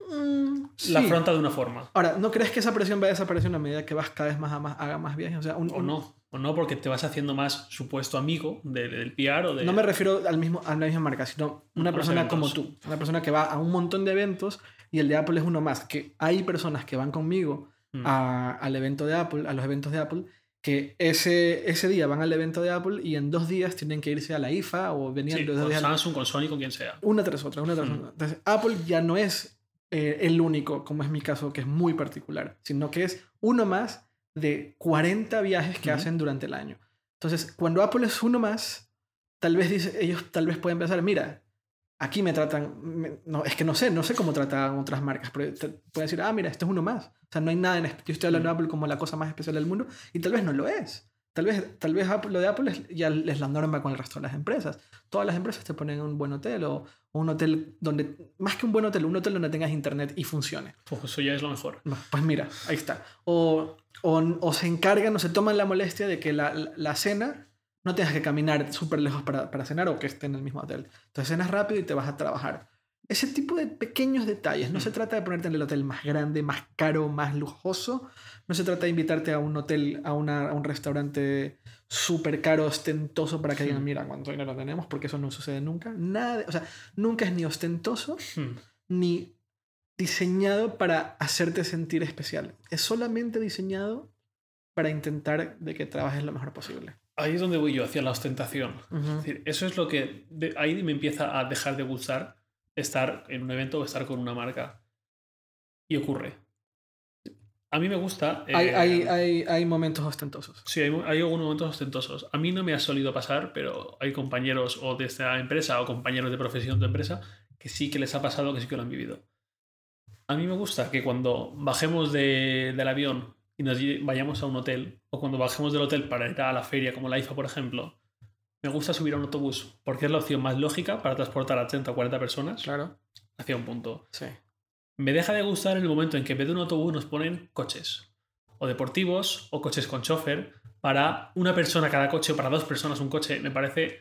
la Sí. afronta de una forma. Ahora, ¿no crees que esa presión va desapareciendo a medida que vas cada vez más a más, haga más viajes? O sea, un, O un- no. O no, porque te vas haciendo más supuesto amigo de- del PR o de. No me refiero al mismo, a la misma marca, sino una persona como tú. Una persona que va a un montón de eventos y el de Apple es uno más. Que hay personas que van conmigo Mm. a- al evento de Apple, a los eventos de Apple, que ese, ese día van al evento de Apple y en dos días tienen que irse a la IFA o venían Sí, los dos con días a la- Samsung, con Sony, con quien sea. una tras otra, una tras Mm. otra. Entonces, Apple ya no es eh, el único, como es mi caso, que es muy particular, sino que es uno más de 40 viajes que hacen durante el año. Entonces, cuando Apple es uno más, tal vez dice, ellos tal vez pueden pensar, mira, aquí me tratan, me- no, es que no sé, no sé cómo tratan otras marcas, pero te- pueden decir, ah, mira, este es uno más. O sea, no hay nada en espe- Yo estoy hablando de Apple como la cosa más especial del mundo y tal vez no lo es. Tal vez, tal vez Apple- lo de Apple es, ya es la norma con el resto de las empresas. Todas las empresas te ponen un buen hotel o un hotel donde, más que un buen hotel, un hotel donde tengas internet y funcione. Pues eso ya es lo mejor. Pues mira, ahí está. O, o, o se encargan o se toman la molestia de que la, la- la cena no tengas que caminar súper lejos para, para cenar o que esté en el mismo hotel. Entonces cenas rápido y te vas a trabajar. Ese tipo de pequeños detalles. No se trata de ponerte en el hotel más grande, más caro, más lujoso. No se trata de invitarte a un hotel, a, una- a un restaurante súper caro, ostentoso para que digan, Hmm. mira cuánto dinero tenemos, porque eso no sucede nunca. Nada, de- o sea, nunca es ni ostentoso Hmm. ni diseñado para hacerte sentir especial. Es solamente diseñado para intentar de que trabajes lo mejor posible. Ahí es donde voy yo, hacia la ostentación. Ujú. Es decir, eso es lo que de- ahí me empieza a dejar de gustar estar en un evento o estar con una marca. Y ocurre. A mí me gusta. Hay, eh, hay, hay, hay momentos ostentosos. Sí, hay, hay algunos momentos ostentosos. A mí no me ha solido pasar, pero hay compañeros o de esta empresa o compañeros de profesión de empresa que sí que les ha pasado, que sí que lo han vivido. A mí me gusta que cuando bajemos de- del avión y nos vayamos a un hotel, o cuando bajemos del hotel para ir a la feria, como la IFA, por ejemplo, me gusta subir a un autobús porque es la opción más lógica para transportar a 30 o 40 personas Claro. hacia un punto. Sí. Me deja de gustar el momento en que en vez de un autobús nos ponen coches, o deportivos, o coches con chofer, para una persona cada coche o para dos personas un coche. Me parece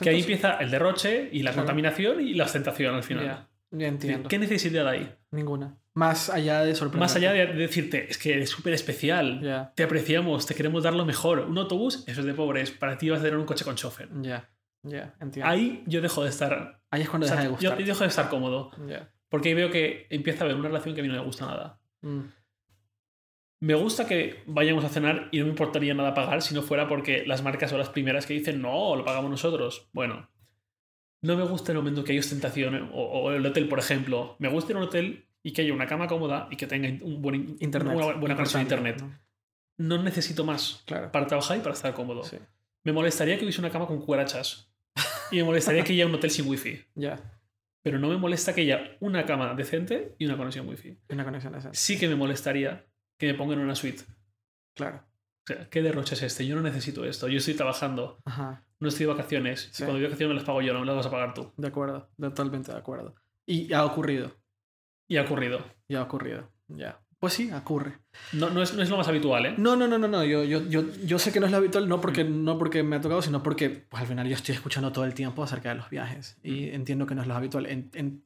que ahí empieza el derroche y la Claro. contaminación y la ostentación al final. Ya, ya entiendo. ¿Qué necesidad hay? Ninguna. Más allá de sorprender. Más allá de decirte, es que eres súper especial, Ya, te apreciamos, te queremos dar lo mejor. Un autobús, eso es de pobres, para ti vas a tener un coche con chofer. ya, ya, entiendo. Ahí yo dejo de estar. Ahí es cuando o sea, deja de yo dejo de estar cómodo. Ya. Porque ahí veo que empieza a haber una relación que a mí no me gusta nada. Mm. Me gusta que vayamos a cenar y no me importaría nada pagar si no fuera porque las marcas son las primeras que dicen no, lo pagamos nosotros. Bueno, no me gusta el momento que hay ostentación o, o el hotel, por ejemplo. Me gusta ir a un hotel y que haya una cama cómoda y que tenga un buen in- Internet. una buena conexión a internet. No necesito más. Claro. para trabajar y para estar cómodo. Sí. Me molestaría que hubiese una cama con cucarachas. Y me molestaría que haya un hotel sin wifi. Ya. Pero no me molesta que haya una cama decente y una conexión wifi. Una conexión esa. Sí que me molestaría que me pongan una suite. Claro. O sea, ¿qué derroche es este? Yo no necesito esto. Yo estoy trabajando, Ajá. no estoy de vacaciones. Sí. Y cuando voy de vacaciones me las pago yo, no me las vas a pagar tú. De acuerdo. Totalmente de acuerdo. Y ha ocurrido. Y ha ocurrido. Ya ha ocurrido. Ya. Pues sí, ocurre. No, no, es, no es lo más habitual, ¿eh? No, no, no, no, no. Yo, yo, yo, yo sé que no es lo habitual, no porque, no porque me ha tocado, sino porque pues, al final yo estoy escuchando todo el tiempo acerca de los viajes. Y entiendo que no es lo habitual. En- en-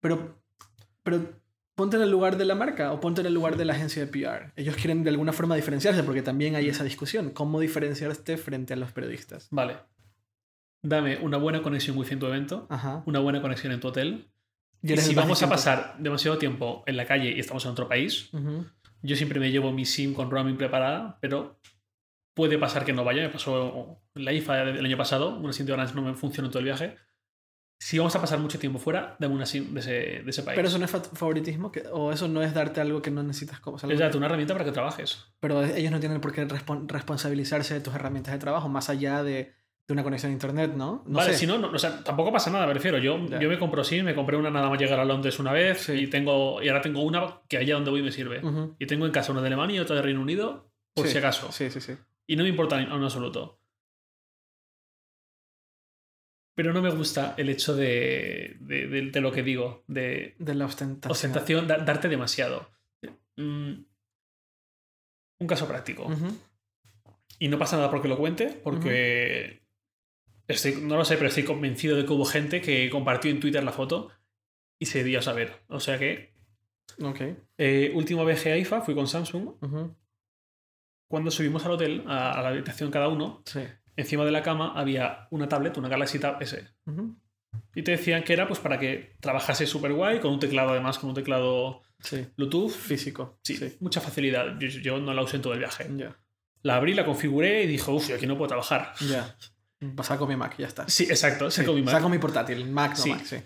pero, pero ponte en el lugar de la marca o ponte en el lugar de la agencia de PR. Ellos quieren de alguna forma diferenciarse porque también hay esa discusión. ¿Cómo diferenciarte frente a los periodistas? Vale. Dame una buena conexión wifi en tu evento, Ajá. una buena conexión en tu hotel. Y si vamos a pasar demasiado tiempo en la calle y estamos en otro país, Ujú. yo siempre me llevo mi SIM con roaming preparada, pero puede pasar que no vaya. Me pasó la IFA del año pasado, una SIM de Orange no me funcionó todo el viaje. Si vamos a pasar mucho tiempo fuera, dame una SIM de ese, de ese país. Pero eso no es fa- favoritismo que- o eso no es darte algo que no necesitas. Como, es darte una herramienta para que trabajes. pero ellos no tienen por qué respon- responsabilizarse de tus herramientas de trabajo más allá de, de una conexión a internet, ¿no? no vale, sé. si no, no, o sea, tampoco pasa nada, me refiero. Yo, yo me compro SIM, me compré una nada más llegar a Londres una vez Sí. y, tengo, y ahora tengo una que allá donde voy me sirve. Y tengo en casa una de Alemania y otra de Reino Unido, por Sí, si acaso. Sí, sí, sí. Y no me importa en absoluto. Pero no me gusta el hecho de, de, de- de lo que digo, de De la ostentación. ostentación, da- darte demasiado. Mm, un caso práctico. Y no pasa nada porque lo cuente, porque estoy, no lo sé, pero estoy convencido de que hubo gente que compartió en Twitter la foto y se dio a saber. O sea que, Ok. eh, último viaje a IFA, fui con Samsung. Cuando subimos al hotel, a, a la habitación cada uno, Sí. encima de la cama había una tablet, una Galaxy Tab S. Y te decían que era pues para que trabajase súper guay, con un teclado además, con un teclado Sí. Bluetooth. Físico. Sí, Sí. mucha facilidad. Yo, yo no la usé en todo el viaje. La abrí, la configuré y dije, uff, yo aquí no puedo trabajar. Ya. Saco mi Mac, ya está. Sí, exacto, Sí, saco mi Mac. Saco mi portátil, Mac no Sí. Mac, sí.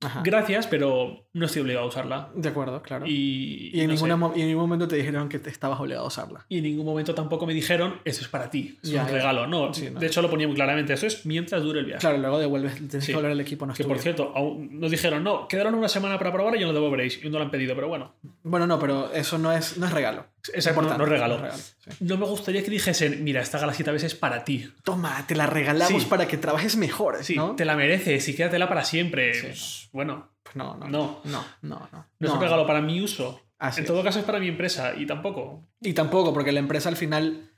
Ajá. Gracias, pero no estoy obligado a usarla. De acuerdo, claro. Y, Y en, no ninguna sé. mo- y en ningún momento te dijeron que te estabas obligado a usarla. Y en ningún momento tampoco me dijeron, eso es para ti, es Ya, un regalo. No, Sí, no. de hecho lo ponía muy claramente, eso es mientras dure el viaje. Claro, luego devuelves, tienes Sí. que volver al equipo, no es Que por cierto, aún nos dijeron, no, quedaron una semana para probar y ya lo devolveréis. Y no lo han pedido, pero bueno. Bueno, no, pero eso no es, no es regalo. Exacto, no, no es regalo. no es sí. No me gustaría que dijesen, mira, esta Galaxy Tab S es para ti. Toma, te la regalamos Sí. para que trabajes mejor, Sí, ¿no? te la mereces y quédatela para siempre. Pues, bueno, Pues no, no, No. no, no, no. no, es un regalo para mi uso. Así en es. todo caso es para mi empresa y tampoco. Y tampoco, porque la empresa al final.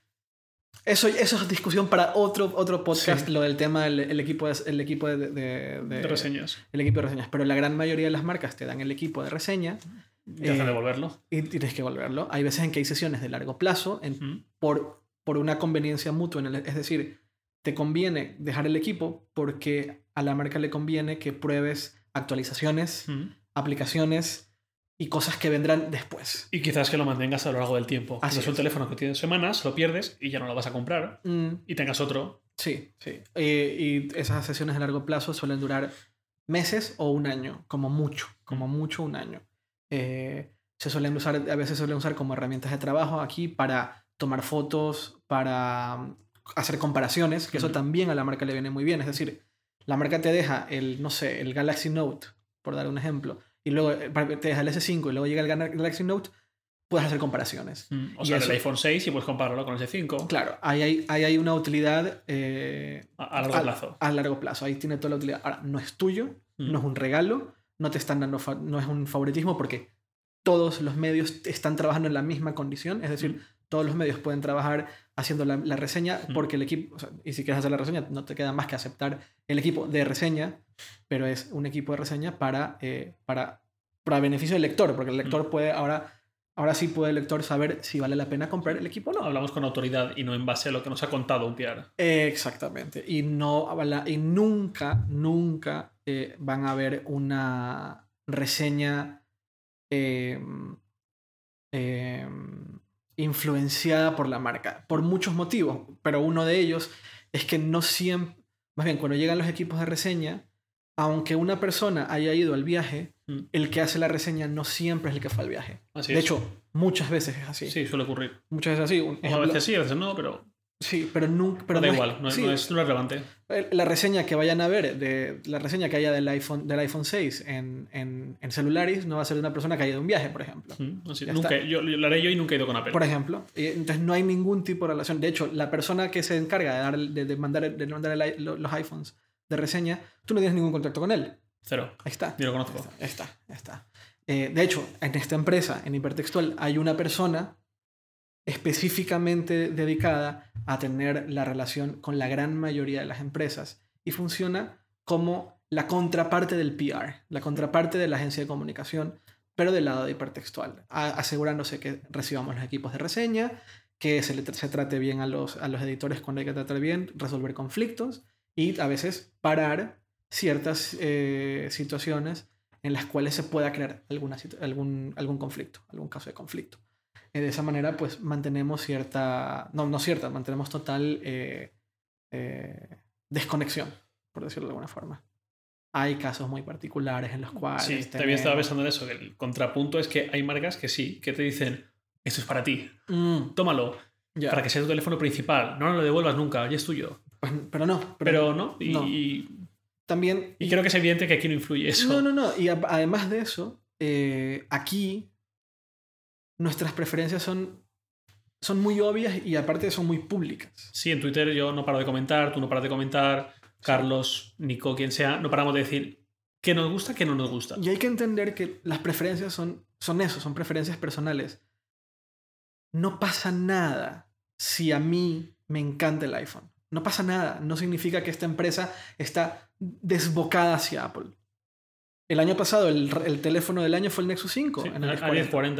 Eso, eso es discusión para otro, otro podcast, lo del tema del el equipo, de, el equipo de- de- De reseñas. El equipo de reseñas. Pero la gran mayoría de las marcas te dan el equipo de reseña Te hacen Eh, devolverlo. y tienes que volverlo. Hay veces en que hay sesiones de largo plazo en- Mm. por, por una conveniencia mutua. en el- es decir, te conviene dejar el equipo porque a la marca le conviene que pruebes actualizaciones, Mm. aplicaciones y cosas que vendrán después. Y quizás que lo mantengas a lo largo del tiempo. Así Quizás un es. teléfono que tienes semanas, lo pierdes y ya no lo vas a comprar. Mm, Y tengas otro. Sí, sí. Eh, y esas sesiones de largo plazo suelen durar meses o un año, como mucho, como mucho un año. Eh, se suelen usar, a veces se suelen usar como herramientas de trabajo aquí para tomar fotos, para mm, hacer comparaciones, que eso también a la marca le viene muy bien. Es decir, la marca te deja el, no sé, el Galaxy Note, por dar un ejemplo, y luego eh, te deja el S5 y luego llega el Gala- Galaxy Note, puedes hacer comparaciones. Mm. O Y sea, eso- el iPhone 6 y puedes compararlo con el S5 Claro, ahí hay, ahí hay una utilidad eh, a, a largo plazo. a largo plazo. Ahí tiene toda la utilidad. Ahora, no es tuyo, Mm. no es un regalo, no te están dando, no es un favoritismo porque todos los medios están trabajando en la misma condición, es decir, Mm. todos los medios pueden trabajar haciendo la, la reseña Mm. porque el equipo, o sea, y si quieres hacer la reseña, no te queda más que aceptar el equipo de reseña, pero es un equipo de reseña para, eh, para, para beneficio del lector, porque el Mm. lector puede ahora... Ahora sí puede el lector saber si vale la pena comprar el equipo o no. Hablamos con autoridad y no en base a lo que nos ha contado un PR. Exactamente. Y, no, y nunca, nunca eh, van a ver una reseña em, em, influenciada por la marca, por muchos motivos, pero uno de ellos es que no siempre, más bien cuando llegan los equipos de reseña, aunque una persona haya ido al viaje, Mm. el que hace la reseña no siempre es el que fue al viaje. Así de es. hecho, muchas veces es así. sí, suele ocurrir. Muchas veces así. Un O a ejemplo- veces sí, a veces no, pero, Sí, pero nunca... Pero da no igual, no, es- sí, no es, no es relevante. La reseña que vayan a ver, de, la reseña que haya del iPhone, del iPhone 6 en, en, en celulares, no va a ser de una persona que haya ido de un viaje, por ejemplo. Mm, así- nunca, está. yo, lo haré yo y nunca he ido con Apple. Por ejemplo. Entonces no hay ningún tipo de relación. De hecho, la persona que se encarga de, dar, de, de mandar, de mandar el los iPhones de reseña, tú no tienes ningún contacto con él. Cero. Ahí está. Ni lo conozco. Ahí está, ahí está. Eh, de hecho, en esta empresa, en Hipertextual, hay una persona específicamente dedicada a tener la relación con la gran mayoría de las empresas y funciona como la contraparte del PR, la contraparte de la agencia de comunicación, pero del lado de hipertextual, asegurándose que recibamos los equipos de reseña, que se, le se trate bien a los, a los editores cuando hay que tratar bien, resolver conflictos y a veces parar ciertas eh, situaciones en las cuales se pueda crear alguna, algún, algún conflicto, algún caso de conflicto. Eh, de esa manera, pues mantenemos cierta, no, no cierta, mantenemos total eh, desconexión, por decirlo de alguna forma. Hay casos muy particulares en los cuales... Sí, también estaba tenemos- pensando en eso, que el contrapunto es que hay marcas que sí, que te dicen, esto es para ti, Mm, tómalo, para que sea tu teléfono principal, no, no lo devuelvas nunca, ya es tuyo. Pero no. Pero no, y, no. y- también... y creo que es evidente que aquí no influye eso. No, no, no. Y a- además de eso, eh, aquí nuestras preferencias son, son muy obvias y aparte son muy públicas. Sí, en Twitter yo no paro de comentar, tú no paras de comentar, Carlos, Nico, quien sea, no paramos de decir qué nos gusta, qué no nos gusta. Y hay que entender que las preferencias son, son eso, son preferencias personales. No pasa nada si a mí me encanta el iPhone. No pasa nada. No significa que esta empresa está desbocada hacia Apple. El año pasado, el, el teléfono del año fue el Nexus 5. Sí, en el a- a 1040.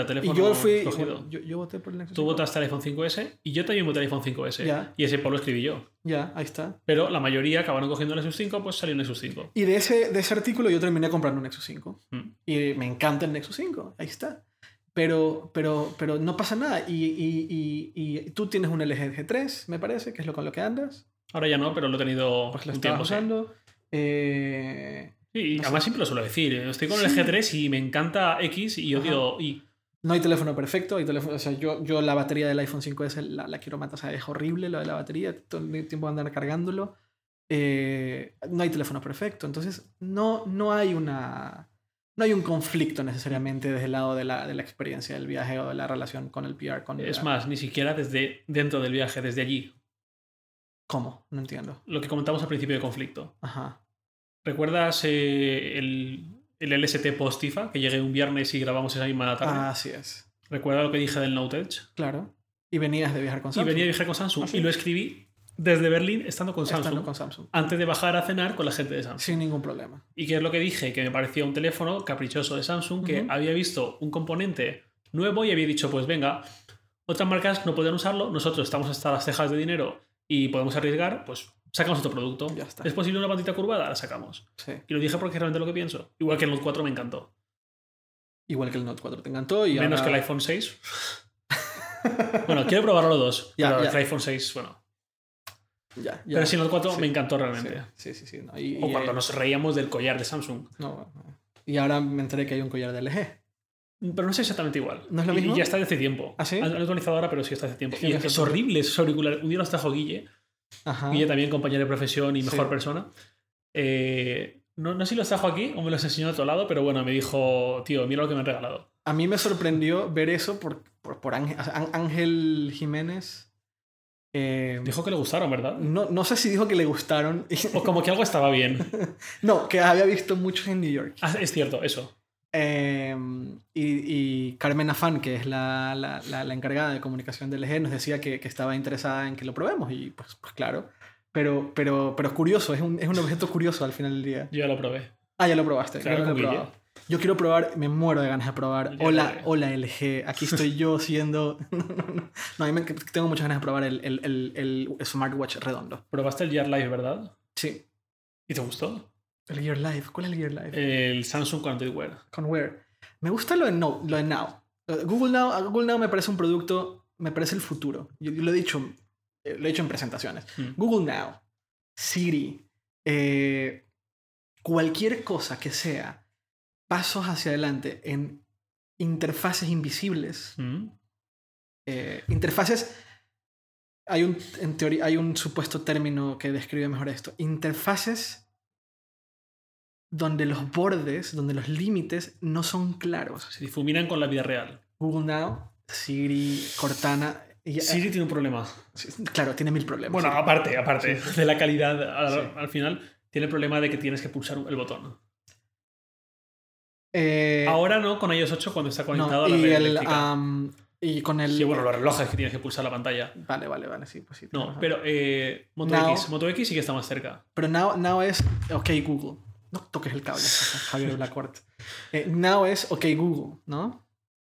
1040, teléfono Y yo fui. escogido. Yo, yo voté por el Nexus Tú 5. votaste el iPhone 5S y yo también voté el iPhone 5S. Ya. Y ese por lo escribí yo. Ya, ahí está. Pero la mayoría acabaron cogiendo el Nexus 5, pues salió el Nexus 5. Y de ese, de ese artículo yo terminé comprando un Nexus 5. Mm. Y me encanta el Nexus 5. Ahí está. Pero, pero, pero no pasa nada. Y, y, y, y tú tienes un LG G3, me parece, que es lo con lo que andas. Ahora ya no, pero lo he tenido Pues lo un tiempo. sí. usando. Eh, Sí, y No sé. además siempre lo suelo decir. eh, Estoy con el Sí. G3 y me encanta X y odio Y. no hay teléfono perfecto. Hay teléfono, o sea, yo, yo la batería del iPhone 5S la, la quiero matar. O sea, es horrible lo de la batería. Todo el tiempo andar cargándolo. Eh, no hay teléfono perfecto. Entonces, no, no hay una. No hay un conflicto necesariamente desde el lado de la, de la experiencia del viaje o de la relación con el PR. Con Es más, ni siquiera desde dentro del viaje, desde allí. ¿Cómo? No entiendo. Lo que comentamos al principio de conflicto. Ajá. ¿Recuerdas eh, el, el LST post-IFA? Que llegué un viernes y grabamos esa misma tarde. Así es. ¿Recuerda lo que dije del Note Edge? Claro. Y venías de viajar con Y Samsung. venía a viajar con Samsung. ¿Ah, sí? Y lo escribí desde Berlín estando con Estando Samsung. con Samsung. Antes de bajar a cenar con la gente de Samsung. Sin ningún problema. ¿Y qué es lo que dije? Que me parecía un teléfono caprichoso de Samsung que Ujú. había visto un componente nuevo y había dicho, pues venga, otras marcas no pueden usarlo, nosotros estamos hasta las cejas de dinero y podemos arriesgar, pues sacamos otro producto. Ya está. ¿Es posible una patita curvada? La sacamos. Sí. Y lo dije porque es realmente lo que pienso. Igual que el Note 4 me encantó. Igual que el Note 4 te encantó. Y Menos ahora- que el iPhone 6. bueno, quiero probarlo los dos. Ya, pero ya. el iPhone 6, bueno. Ya, ya. Pero si Note 4 Sí, me encantó realmente. Sí, sí, sí. no, y, O y, cuando eh, nos reíamos del collar de Samsung. no, no. y ahora me enteré que hay un collar de LG. Pero no es exactamente igual. ¿No es lo mismo? Y ya está desde hace tiempo. ¿Ah, sí? Han actualizado ahora, pero sí está hace tiempo. Sí, Y es poco. horrible esos auriculares. Un día los trajo Guille. Ajá. Guille también, compañero de profesión y mejor Sí. persona. Eh, no, no sé si los trajo aquí o me los enseñó a otro lado, pero bueno, me dijo, tío, mira lo que me han regalado. A mí me sorprendió ver eso por, por, por Ángel, Ángel Jiménez. Eh, Dijo que le gustaron, ¿verdad? no, no sé si dijo que le gustaron. O como que algo estaba bien. no, que había visto muchos en New York. Ah, es cierto, eso. Eh, y, y Carmen Afán, que es la, la, la, la encargada de comunicación del LG, nos decía que, que estaba interesada en que lo probemos. Y pues, pues claro. Pero, pero, pero es curioso, es un, es un objeto curioso al final del día. Yo ya lo probé. Ah, ya lo probaste. Claro, yo lo he probado. Yo quiero probar, me muero de ganas de probar. Hola, hola LG, aquí estoy yo siendo... no, a mí me- tengo muchas ganas de probar el, el, el, el smartwatch redondo. Probaste el Gear Live, ¿verdad? Sí. ¿Y te gustó? El Gear Live, ¿cuál es el Gear Live? El Samsung Connected Wear. Con Wear. Me gusta lo de, no, lo de Now. De Google Now. Google Now me parece un producto, me parece el futuro. Yo, yo lo he dicho, eh, lo he dicho en presentaciones. Mm. Google Now, Siri, eh, cualquier cosa que sea pasos hacia adelante en interfaces invisibles. Mm. eh, interfaces. Hay un, en teoría, hay un supuesto término que describe mejor esto. Interfaces donde los bordes, donde los límites no son claros. Se difuminan con la vida real. Google Now, Siri, Cortana. y- eh, Siri tiene un problema. claro, tiene mil problemas. Bueno, Siri. aparte, aparte de la calidad, al, Sí. al final, tiene el problema de que tienes que pulsar el botón. Eh, Ahora no con iOS 8 cuando está no, conectado a la y, red el, y con el. Sí, bueno, los relojes que tienes que pulsar la pantalla. Vale, vale, vale, sí, pues sí. No, pero eh, Moto Now- X. Moto X sí que está más cerca. Pero now, now es. Ok, Google. no toques el cable, Javier Blackcourt. Eh, now es OK Google, ¿no?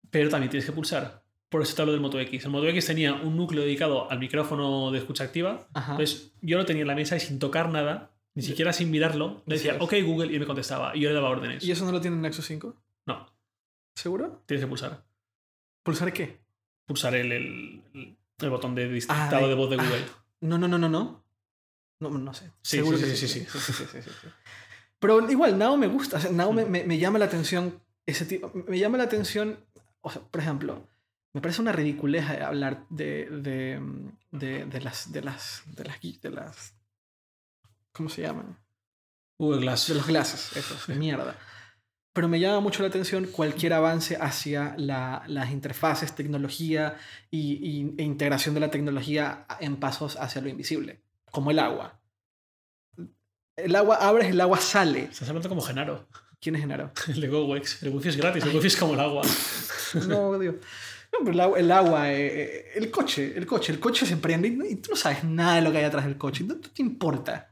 Pero también tienes que pulsar. Por eso te hablo del Moto X. El Moto X tenía un núcleo dedicado al micrófono de escucha activa. Ajá. Entonces yo lo tenía en la mesa y sin tocar nada, ni siquiera sin mirarlo, le decía. OK Google y me contestaba. Y yo le daba órdenes. ¿Y eso no lo tiene en Nexus 5? No, ¿Seguro? tienes que pulsar. ¿Pulsar qué? Pulsar el, el, el- botón de Ah, dictado de voz de ah, Google. No, no, no, no, no. No, no sé. Sí, Seguro sí, que sí, sí. sí, sí, sí, sí, sí, sí. Pero igual, Now me gusta. o sea, Now me, me- me llama la atención ese tipo. Me llama la atención. O sea, por ejemplo, me parece una ridiculez hablar de, de, de, de las. de las. de las. de las. ¿Cómo se llaman? Google Glass. De los glasses, esos, mierda. Pero me llama mucho la atención cualquier avance hacia la- las interfaces, tecnología y, y- e integración de la tecnología en pasos hacia lo invisible, como el agua. El agua abres, el agua sale. Estás hablando como Genaro, ¿Quién es Genaro? el de GoWex. El wifi es gratis, el wifi es como el agua. No, Dios. No, pero el agua, el, agua, eh, eh, el coche, el coche, el coche se prende y, tú no sabes nada de lo que hay atrás del coche. No te importa.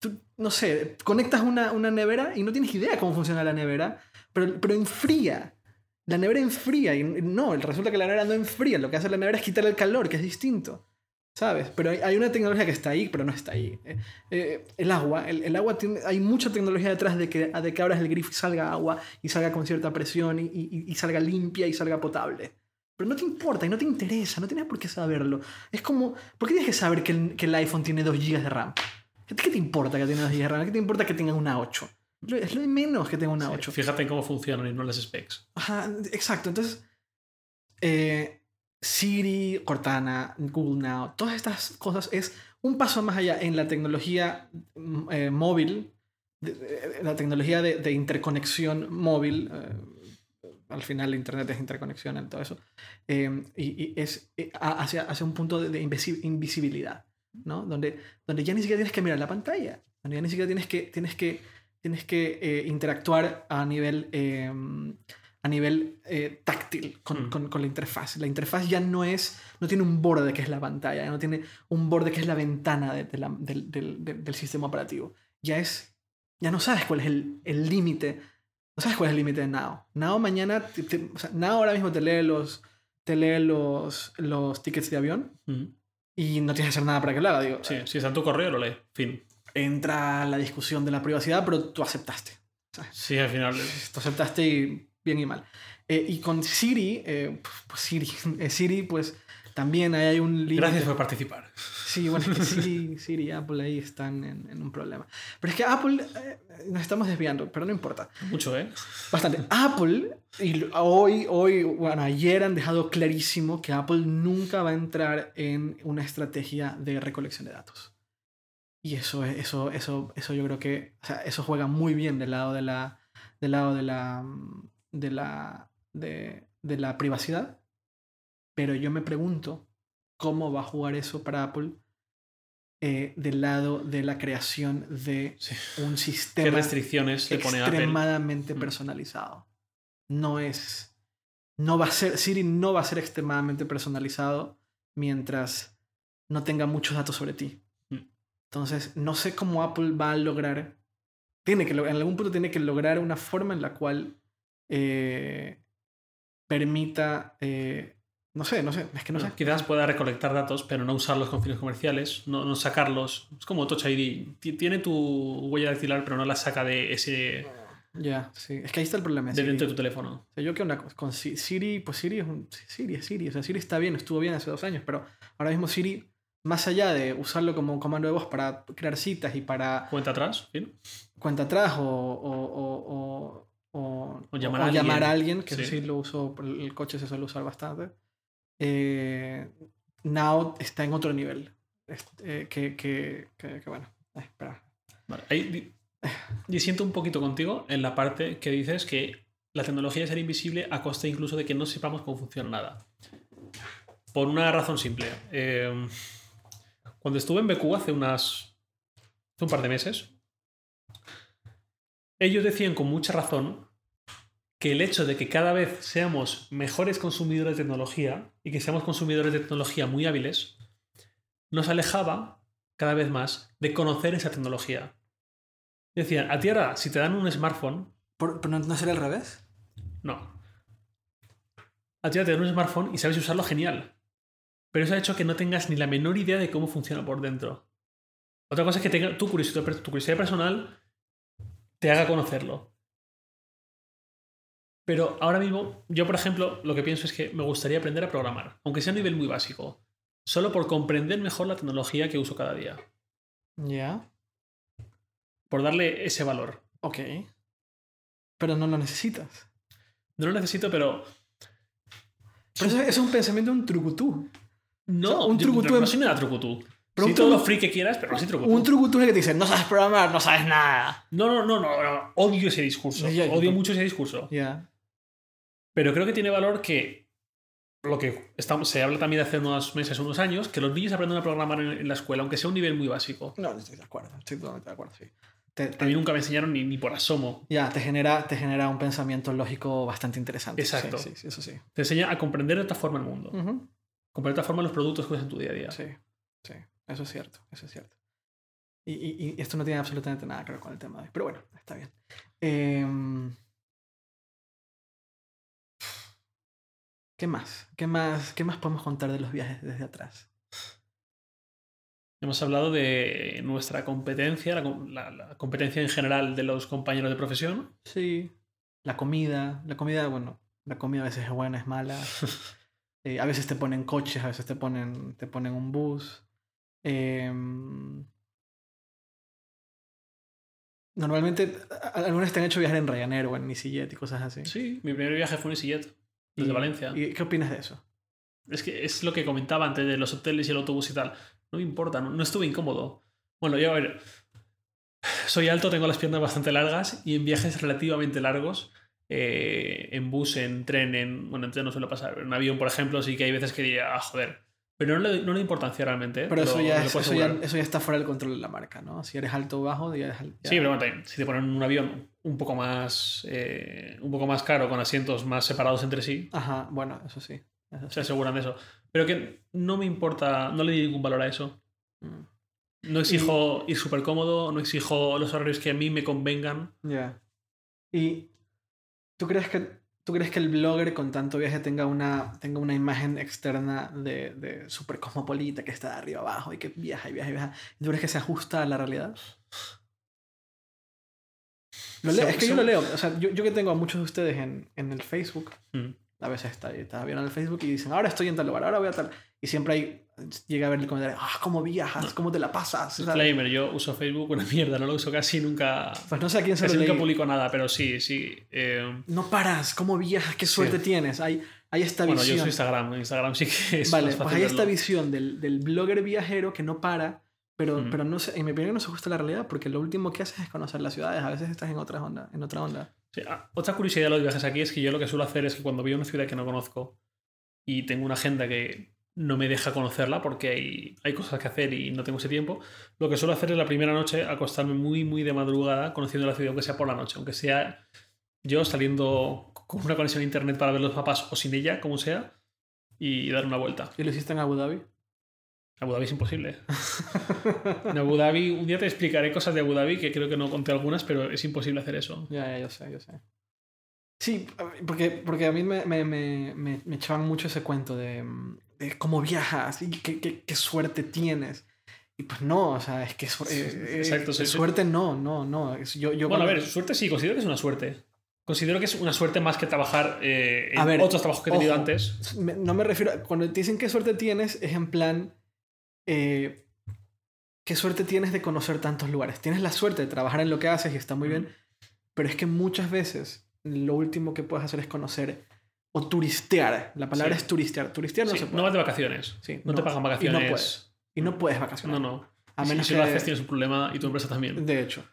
Tú, no sé, conectas una, una nevera y no tienes idea cómo funciona la nevera, pero, pero enfría. La nevera enfría y no, resulta que la nevera no enfría. Lo que hace la nevera es quitarle el calor, que es distinto. ¿Sabes? Pero hay, una tecnología que está ahí, pero no está ahí. Eh, eh, el agua, el, el agua tiene, hay mucha tecnología detrás de que, de que abras el grifo y salga agua y salga con cierta presión y, y- y salga limpia y salga potable. Pero no te importa y no te interesa, no tienes por qué saberlo. Es como, ¿por qué tienes que saber que el, que el iPhone tiene 2 GB de RAM? ¿Qué, qué te importa que tenga 2 GB de RAM? ¿Qué te importa que tenga una 8? Lo- Es lo de menos que tenga una Sí, 8. Fíjate en cómo funcionan y no las specs. Ajá, exacto. Entonces, eh, Siri, Cortana, Google Now, todas estas cosas es un paso más allá en la tecnología mm, eh, móvil, de- de- la tecnología de, de interconexión móvil. eh, al final, Internet es interconexión en todo eso. eh, y, y es eh, hacia, hacia un punto de, de invisi- invisibilidad, ¿no? Donde, donde ya ni siquiera tienes que mirar la pantalla, donde ya ni siquiera tienes que, tienes que, tienes que eh, interactuar a nivel, eh, a nivel eh, táctil con, Mm. con- con la interfaz. La interfaz ya no es, no tiene un borde que es la pantalla, ya no tiene un borde que es la ventana de- de la- del, del- del- sistema operativo. Ya es, ya no sabes cuál es el el límite, no sabes cuál es el límite de Now. Now mañana, te- te- o sea, Now ahora mismo te lee los, te lee los, los tickets de avión Mm. Y no tienes que hacer nada para que lo haga. Digo, Sí, si está en tu correo, lo lee. Fin. entra la discusión de la privacidad, pero tú aceptaste. Sí, al final. Tú aceptaste y bien y mal. Eh, y con Siri, eh, pues Siri, eh, Siri, pues también ahí hay un límite. Gracias por participar. Sí, bueno, es que Siri, Siri y Apple ahí están en, en un problema. Pero es que Apple, eh, nos estamos desviando, pero no importa. Mucho, ¿eh? Bastante. Apple, y hoy, hoy, bueno, ayer han dejado clarísimo que Apple nunca va a entrar en una estrategia de recolección de datos. Y eso, es- eso, eso, eso yo creo que, o sea, eso juega muy bien del lado de la, del lado de la, de la, de, de la privacidad. Pero yo me pregunto cómo va a jugar eso para Apple eh, del lado de la creación de Sí. un ¿Qué sistema le pone extremadamente Mm. personalizado. No es. No va a ser. Siri no va a ser extremadamente personalizado mientras no tenga muchos datos sobre ti. Mm. Entonces, no sé cómo Apple va a lograr. Tiene que, en algún punto tiene que lograr una forma en la cual eh, permita. eh, no sé, no sé, es que no sé. Quizás pueda recolectar datos, pero no usarlos con fines comerciales, no, no sacarlos. Es como Touch ID. Ti- Tiene tu huella dactilar, pero no la saca de ese Ya, sí. Es que ahí está el problema. de Siri. dentro de tu teléfono. O sea, yo que una cosa, con Si- Siri, pues Siri es un, Siri, es Siri. O sea, Siri está bien, estuvo bien hace dos años, pero ahora mismo Siri, más allá de usarlo como comando de voz para crear citas y para Cuenta atrás, fin. cuenta atrás o, o, o, o, o- O llamar o a llamar a alguien. que Sí. sí lo uso, el coche se suele usar bastante. Eh, Now está en otro nivel. Este, que, que, que, bueno, eh, espera. Vale, ahí di- disiento un poquito contigo en la parte que dices que la tecnología será invisible a costa incluso de que no sepamos cómo funciona nada. Por una razón simple. Eh, cuando estuve en BQ hace unas. hace un par de meses, ellos decían con mucha razón que el hecho de que cada vez seamos mejores consumidores de tecnología y que seamos consumidores de tecnología muy hábiles, nos alejaba cada vez más de conocer esa tecnología. Decían, a ti ahora, si te dan un smartphone, ¿Por, ¿Pero no sería al revés? no. A ti te dan un smartphone y sabes usarlo genial. Pero eso ha hecho que no tengas ni la menor idea de cómo funciona por dentro. Otra cosa es que tenga tu curiosidad, tu curiosidad personal te haga conocerlo. Pero ahora mismo, yo por ejemplo, lo que pienso es que me gustaría aprender a programar, aunque sea a nivel muy básico, solo por comprender mejor la tecnología que uso cada día, Ya. por darle ese valor. Ok. Pero no lo necesitas. No lo necesito, pero Pero eso, es un pensamiento de un trucutú. no, O sea, un trucutú no, no soy nada trucutú. Pero sí, todo lo free que quieras, pero no soy trucutú. Un trucutú es que te dice, no sabes programar, no sabes nada. No, no, no, no, no, odio ese discurso. Ya, ya, odio mucho ese discurso. Ya. Pero creo que tiene valor que lo que estamos, se habla también de hace unos meses, unos años, que los niños aprendan a programar en, en la escuela, aunque sea un nivel muy básico. No, estoy de acuerdo. Estoy totalmente de acuerdo, sí. Te- te- A mí nunca me enseñaron ni, ni por asomo. ya, te genera, te genera un pensamiento lógico bastante interesante. Exacto. Sí, sí, eso sí. Te enseña a comprender de otra forma el mundo. Ujú. Comprender de otra forma los productos que usas en tu día a día. Sí, sí. Eso es cierto, eso es cierto. Y, y- y esto no tiene absolutamente nada que ver con el tema de hoy. Pero bueno, está bien. Em, ¿Qué más? ¿Qué más? ¿Qué más podemos contar de los viajes desde atrás? Hemos hablado de nuestra competencia, la, com- la- la competencia en general de los compañeros de profesión. Sí. La comida. La comida, bueno, la comida a veces es buena, es mala. Eh, a veces te ponen coches, a veces te ponen, te ponen un bus. Em, Normalmente, algunos te han hecho viajar en Ryanair o en EasyJet y cosas así. Sí, mi primer viaje fue en EasyJet, desde Y- Valencia. ¿Y qué opinas de eso? Es que es lo que comentaba antes de los hoteles y el autobús y tal. No me importa, no, no estuve incómodo. Bueno, yo a ver, soy alto, tengo las piernas bastante largas y en viajes relativamente largos, eh, en bus, en tren, en... Bueno, en tren no suele pasar, pero en avión, por ejemplo, sí que hay veces que diría, ah, joder. Pero no le, no le importancia realmente. Pero eso ya, es- eso, ya, asegurar. eso ya está fuera del control de la marca, ¿no? Si eres alto o bajo, ya eres al- ya- Sí, pero bueno, también, si te ponen un avión un poco más eh, un poco más caro, con asientos más separados entre sí, Ajá, bueno, eso sí. eso sí. se aseguran de eso. Pero que no me importa, no le di ningún valor a eso. Mm. No exijo ir súper cómodo, no exijo los horarios que a mí me convengan. Ya. ¿Y tú crees que tú crees que el blogger con tanto viaje tenga una, tenga una imagen externa de, de súper cosmopolita que está de arriba abajo y que viaja y viaja y viaja? ¿Y ¿Tú crees que se ajusta a la realidad? Lo leo- So- es que yo lo leo. O sea, yo, yo que tengo a muchos de ustedes en, en el Facebook, Mm. A veces está, está bien en el Facebook y dicen, ahora estoy en tal lugar, ahora voy a tal. Y siempre hay, llega a ver el comentario, ah, ¿cómo viajas? ¿Cómo te la pasas? Disclaimer, yo uso Facebook una mierda, no lo uso casi nunca. Pues no sé a quién se Casi lo nunca leí. publico nada, pero sí, sí. eh, No paras, ¿cómo viajas? ¿Qué suerte tienes? Hay, hay esta bueno, yo visión. uso Instagram. Instagram sí que es vale, más pues fácil hay esta verlo. visión del, del blogger viajero que no para, pero, Mm. pero no sé, en mi opinión no se ajusta a la realidad porque lo último que haces es conocer las ciudades. A veces estás en otra onda. En otra onda. Ah, otra curiosidad de los viajes aquí es que yo lo que suelo hacer es que cuando voy a una ciudad que no conozco y tengo una agenda que no me deja conocerla porque hay, hay cosas que hacer y no tengo ese tiempo, lo que suelo hacer es la primera noche acostarme muy, muy de madrugada conociendo la ciudad, aunque sea por la noche, aunque sea yo saliendo con una conexión a internet para ver los mapas o sin ella, como sea, y dar una vuelta. ¿Y lo hiciste en Abu Dhabi? Abu Dhabi es imposible. En Abu Dhabi, un día te explicaré cosas de Abu Dhabi que creo que no conté algunas, pero es imposible hacer eso. Ya, ya, yo sé, yo sé. Sí, porque, porque a mí me, me, me, me, me echaban mucho ese cuento de, mm, de cómo viajas y qué, qué, qué suerte tienes. Y pues no, o sea, es que su- eh, eh, Exacto, sí, sí. suerte no, no, no. Es- Yo, yo Bueno, a cuando- ver, suerte sí, considero que es una suerte. Considero que es una suerte más que trabajar eh, en A ver, otros trabajos que he tenido ojo. antes. no me refiero, a- cuando te dicen qué suerte tienes, es en plan, eh, qué suerte tienes de conocer tantos lugares. Tienes la suerte de trabajar en lo que haces y está muy bien, pero es que muchas veces lo último que puedes hacer es conocer o turistear. La palabra Sí. es turistear. Turistear no Sí, se no vas de vacaciones. Sí, No, te pagan vacaciones. Y no puedes. Y no puedes vacacionar. No, no. A Si- menos si que... lo haces tienes un problema y tu empresa también. De hecho.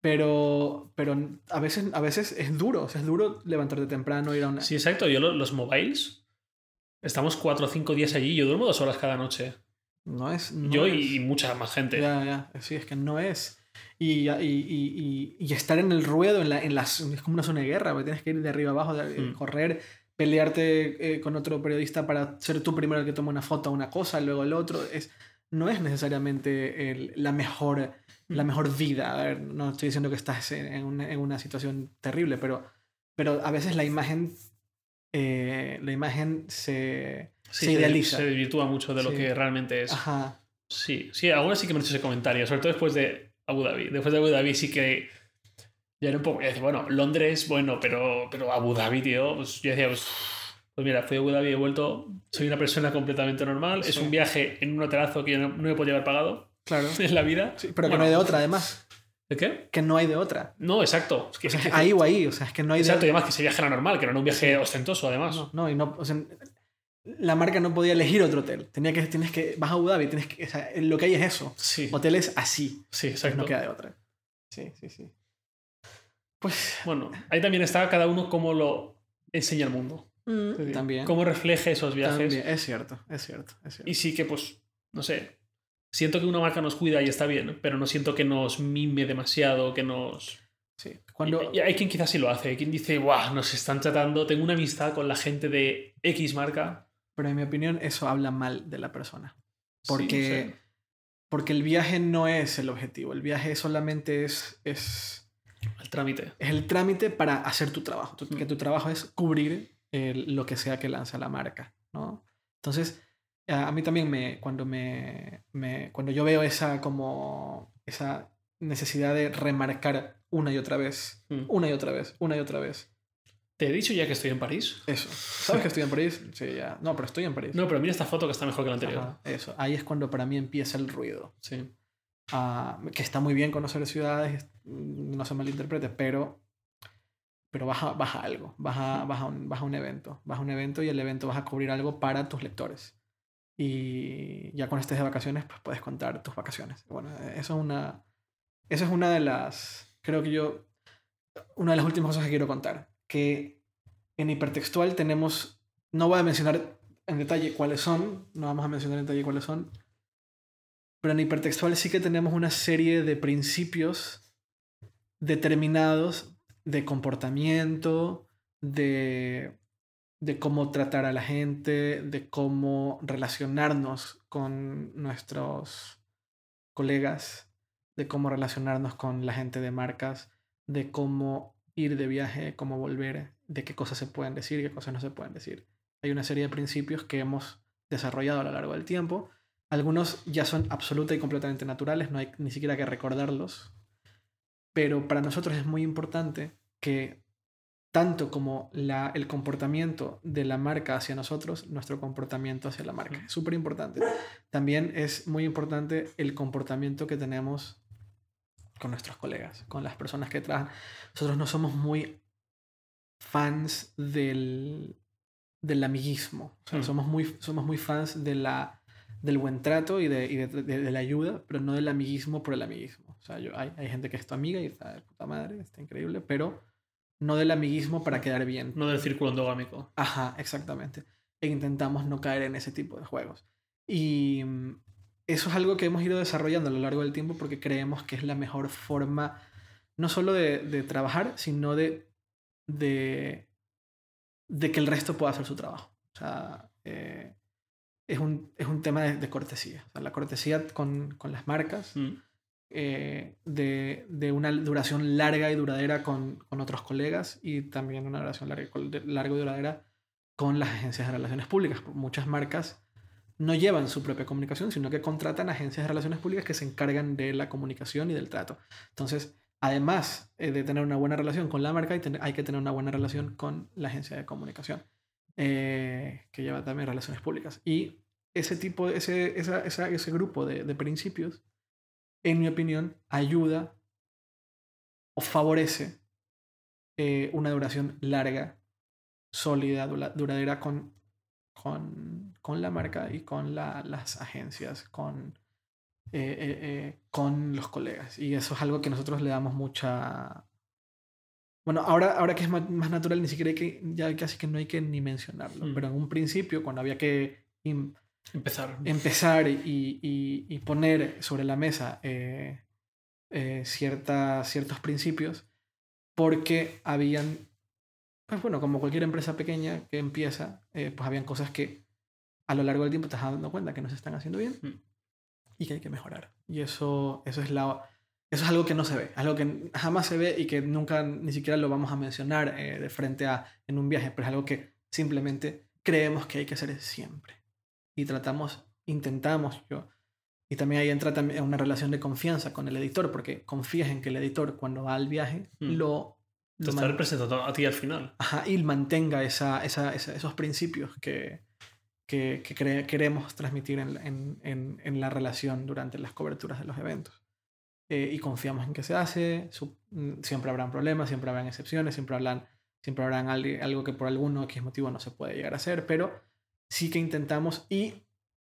Pero, pero a, veces, a veces es duro. O sea, es duro levantarte temprano, ir a una... Sí, exacto. Yo lo- los mobiles, estamos cuatro o cinco días allí. Yo duermo dos horas cada noche. No es... no yo es- y, mucha más gente. Ya, ya. Sí, es que no es. Y, y, y, y- estar en el ruedo, en la, en las, es como una zona de guerra, porque tienes que ir de arriba abajo, de, Mm. correr, pelearte eh, con otro periodista para ser tú primero el que toma una foto a una cosa, luego el otro. Es, no es necesariamente el- la, mejor, la Mm. mejor vida. A ver, no estoy diciendo que estás en, en una, en una situación terrible, pero, pero a veces la imagen, eh, la imagen se, Sí, se idealiza. Se desvirtúa mucho de lo Sí. que realmente es. Ajá, Sí, sí, algunas sí que me han hecho ese comentario, sobre todo después de Abu Dhabi. Después de Abu Dhabi sí que ya era un poco. decía, bueno, Londres, bueno, pero, pero Abu Dhabi, tío, pues yo decía, pues, pues mira, fui a Abu Dhabi y he vuelto, soy una persona completamente normal, es un viaje en un hotelazo que yo no, no me podía haber pagado claro. en la vida. Sí, pero que Bueno, no hay de otra, además. ¿De qué? Que no hay de otra. No, exacto. Es que, O sea, es que- ahí o ahí, o sea, es que no hay exacto, y de además que ese viaje era normal, que no era un viaje Sí. ostentoso, además. No, no, y no, o sea, la marca no podía elegir otro hotel. Tenía que, tienes que, vas a Abu Dhabi, tienes que, o sea, lo que hay es eso. Sí, Hoteles así. sí, exacto. no queda de otra. Sí, sí, sí. Pues Bueno, ahí también está cada uno cómo lo enseña al mundo. Decir, también. Cómo refleje esos viajes. también. Es cierto, es cierto, es cierto. Y sí que, pues, no sé. Siento que una marca nos cuida y está bien, pero no siento que nos mime demasiado, que nos. Sí. Cuando, Y, y hay quien quizás sí lo hace, hay quien dice, ¡guau! Nos están tratando. Tengo una amistad con la gente de X marca. Pero en mi opinión, eso habla mal de la persona. Porque, porque el viaje no es el objetivo. El viaje solamente es, es, El trámite. es el trámite para hacer tu trabajo. Tu- Mm. Que tu trabajo es cubrir el- lo que sea que lanza la marca, ¿no? Entonces, a a mí también me, cuando me, me- cuando yo veo esa como esa necesidad de remarcar una y otra vez, Mm. una y otra vez, una y otra vez, ¿Te he dicho ya que estoy en París? eso. ¿Sabes que estoy en París? Sí, ya. No, pero estoy en París. No, pero mira esta foto que está mejor que la anterior. Ajá, eso. Ahí es cuando para mí empieza el ruido. Sí. Ah, que está muy bien conocer ciudades, mm, no se malinterprete, pero, pero baja, baja algo, baja, baja, un, baja un evento, baja un evento y el evento vas a cubrir algo para tus lectores. Y ya cuando estés de vacaciones, pues puedes contar tus vacaciones. Bueno, eso es una, eso es una de las, creo que yo, una de las últimas cosas que quiero contar, que en hipertextual tenemos, no voy a mencionar en detalle cuáles son, no vamos a mencionar en detalle cuáles son, pero en hipertextual sí que tenemos una serie de principios determinados de comportamiento, de, de cómo tratar a la gente, de cómo relacionarnos con nuestros colegas, de cómo relacionarnos con la gente de marcas, de cómo ir de viaje, cómo volver, de qué cosas se pueden decir qué cosas no se pueden decir. Hay una serie de principios que hemos desarrollado a lo largo del tiempo. Algunos ya son absoluta y completamente naturales, no hay ni siquiera que recordarlos. Pero para nosotros es muy importante que tanto como la, el comportamiento de la marca hacia nosotros, nuestro comportamiento hacia la marca. Es súper importante. También es muy importante el comportamiento que tenemos con nuestros colegas, con las personas que trabajan. Nosotros no somos muy fans del, del amiguismo. O sea, Mm. somos, muy, somos muy fans de la, del buen trato y, de, y de, de- de la ayuda, pero no del amiguismo por el amiguismo. O sea, yo, hay, hay gente que es tu amiga y está de puta madre, está increíble, pero no del amiguismo para quedar bien. No del círculo endogámico. Ajá, exactamente. E intentamos no caer en ese tipo de juegos. Y eso es algo que hemos ido desarrollando a lo largo del tiempo porque creemos que es la mejor forma, no solo de, de trabajar, sino de, de, de que el resto pueda hacer su trabajo. O sea, eh, es, un, es un tema de, de cortesía. O sea, la cortesía con, con las marcas, Mm. eh, de, de una duración larga y duradera con, con otros colegas y también una duración larga, larga y duradera con las agencias de relaciones públicas. Muchas marcas no llevan su propia comunicación, sino que contratan agencias de relaciones públicas que se encargan de la comunicación y del trato. Entonces, además eh, de tener una buena relación con la marca, hay, que tener una buena relación con la agencia de comunicación, eh, que lleva también relaciones públicas. Y ese tipo, ese, esa- ese grupo de, de principios, en mi opinión, ayuda o favorece eh, una duración larga, sólida, dura- duradera con, con, con la marca y con la- las agencias, con, eh, eh, eh, con los colegas. Y eso es algo que nosotros le damos mucha... Bueno, ahora, ahora que es más, más natural, ni siquiera hay que, ya casi que no hay que ni mencionarlo. Mm. Pero en un principio, cuando había que Empezar. empezar y, y- y poner sobre la mesa ciertas, ciertos principios porque habían, pues bueno, como cualquier empresa pequeña que empieza, eh, pues habían cosas que a lo largo del tiempo te estás dando cuenta que no se están haciendo bien Mm. y que hay que mejorar. Y eso, eso, es, la, eso es algo que no se ve, algo que jamás se ve y que nunca ni siquiera lo vamos a mencionar eh, de frente a en un viaje, pero es algo que simplemente creemos que hay que hacer siempre. Y tratamos, intentamos yo. Y también ahí entra también una relación de confianza con el editor, porque confías en que el editor cuando va al viaje Mm. lo... Te está representando a ti al final. Ajá, y mantenga esa, esa- esa- esos principios que, que, que cre- queremos transmitir en, en- en- en la relación durante las coberturas de los eventos. Eh, y confiamos en que se hace, su- mm, siempre habrán problemas, siempre habrán excepciones, siempre habrán, siempre habrán al- algo que por alguno X motivo no se puede llegar a hacer, pero sí que intentamos y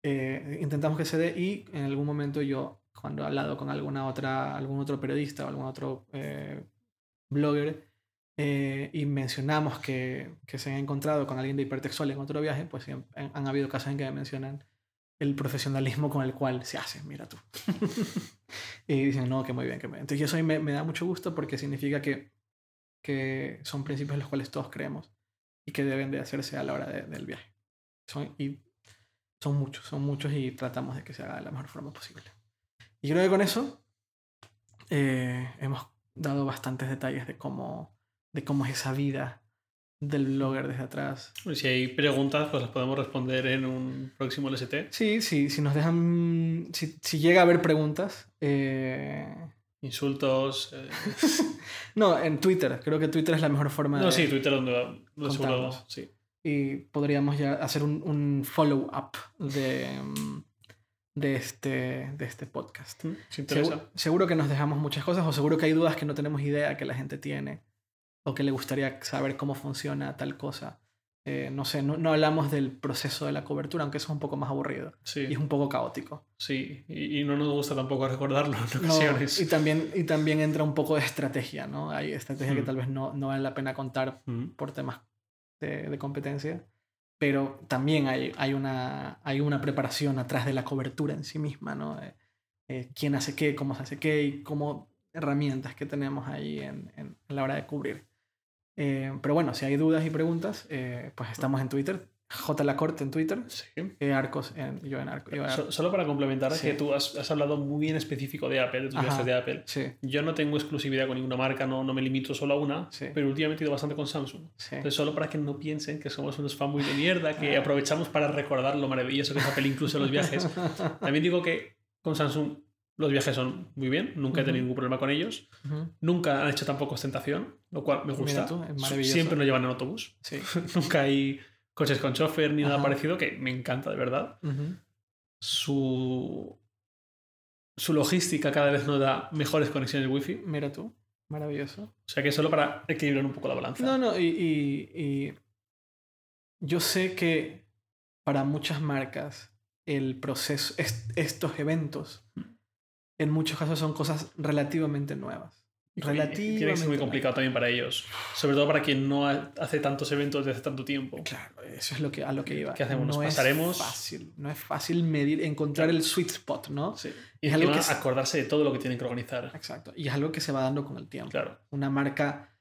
eh, intentamos que se dé y en algún momento yo, cuando he hablado con alguna otra, algún otro periodista o algún otro eh, blogger, eh, y mencionamos que, que se han encontrado con alguien de hipertextual en otro viaje, pues sí, han, han habido casos en que me mencionan el profesionalismo con el cual se hace, mira tú. y dicen, no, que muy bien, que muy bien. Entonces, eso me, me da mucho gusto porque significa que, que son principios en los cuales todos creemos y que deben de hacerse a la hora de- del viaje. Son, y son muchos, son muchos y tratamos de que se haga de la mejor forma posible. Y creo que con eso eh, hemos dado bastantes detalles de cómo, de cómo es esa vida del blogger desde atrás. Si hay preguntas, pues las podemos responder en un próximo LST. Sí, sí, si nos dejan, si, si llega a haber preguntas, eh, Insultos. eh, no, en Twitter, creo que Twitter es la mejor forma No, de... sí, Twitter donde. Contarnos. Sí. y podríamos ya hacer un, un follow-up de, de, este, de este podcast. Mm, Si interesa. Seguro, seguro que nos dejamos muchas cosas o seguro que hay dudas que no tenemos idea que la gente tiene o que le gustaría saber cómo funciona tal cosa. Eh, no sé, no, no hablamos del proceso de la cobertura, aunque eso es un poco más aburrido Sí, y es un poco caótico. sí. Y, y no nos gusta tampoco recordarlo en No, ocasiones. y, también, y también entra un poco de estrategia, ¿no? Hay estrategia que Mm. tal vez no, no vale la pena contar Mm, por temas de, de competencia, pero también hay, hay, una, hay una preparación atrás de la cobertura en sí misma, ¿no? Eh, eh, quién hace qué, cómo se hace qué y cómo herramientas que tenemos ahí en, en- en la hora de cubrir. Eh, pero bueno, si hay dudas y preguntas, eh, pues estamos en Twitter, J. Lacorte en Twitter, Sí. eh, Arcos en, yo en Arcos. en So- solo para complementar, Sí. que tú has, has hablado muy bien específico de Apple, de tus viajes de Apple. Sí, Yo no tengo exclusividad con ninguna marca, no, no me limito solo a una, Sí. pero últimamente he ido bastante con Samsung. Entonces, solo para que no piensen que somos unos fanboys de mierda, que aprovechamos para recordar lo maravilloso que es Apple incluso en los viajes. También digo que con Samsung los viajes son muy bien, nunca he tenido ningún problema con ellos. Nunca han hecho tampoco ostentación, lo cual me gusta. Tú. Siempre nos llevan en autobús. Sí. nunca hay coches con chofer ni nada parecido, que me encanta de verdad. Su, su logística cada vez nos da mejores conexiones wifi. Mira tú, maravilloso. O sea que solo para equilibrar un poco la balanza. No, no, y, y- y yo sé que para muchas marcas el proceso, est- estos eventos, en muchos casos son cosas relativamente nuevas. Y Tiene que ser muy Relativamente complicado también para ellos. Sobre todo para quien no ha- hace tantos eventos desde hace tanto tiempo. Claro, eso es lo que, a lo que iba. ¿Qué hacemos? ¿Nos No pasaremos? es fácil, no es fácil medir, encontrar el sweet spot, ¿no? Sí. Y Es algo que se- acordarse de todo lo que tienen que organizar. Exacto. Y es algo que se va dando con el tiempo. Claro. Una marca,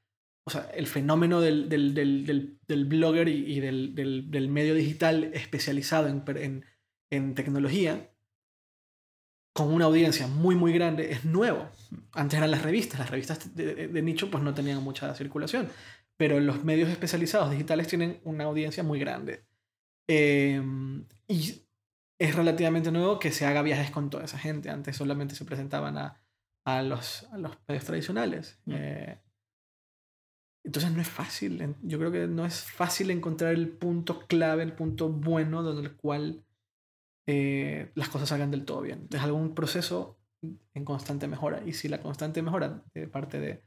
o sea, el fenómeno del, del, del, del, blogger y, y del, del, del medio digital especializado en, en, en tecnología, con una audiencia muy, muy grande, es nuevo. Antes eran las revistas, las revistas de, de- de nicho pues no tenían mucha circulación, pero los medios especializados digitales tienen una audiencia muy grande. Eh, y es relativamente nuevo que se haga viajes con toda esa gente. Antes solamente se presentaban a, a, los, a los medios tradicionales. Mm. Eh, entonces no es fácil. Yo creo que no es fácil encontrar el punto clave, el punto bueno donde el cual eh, las cosas salgan del todo bien. Es algún proceso en constante mejora. Y si la constante mejora de parte de,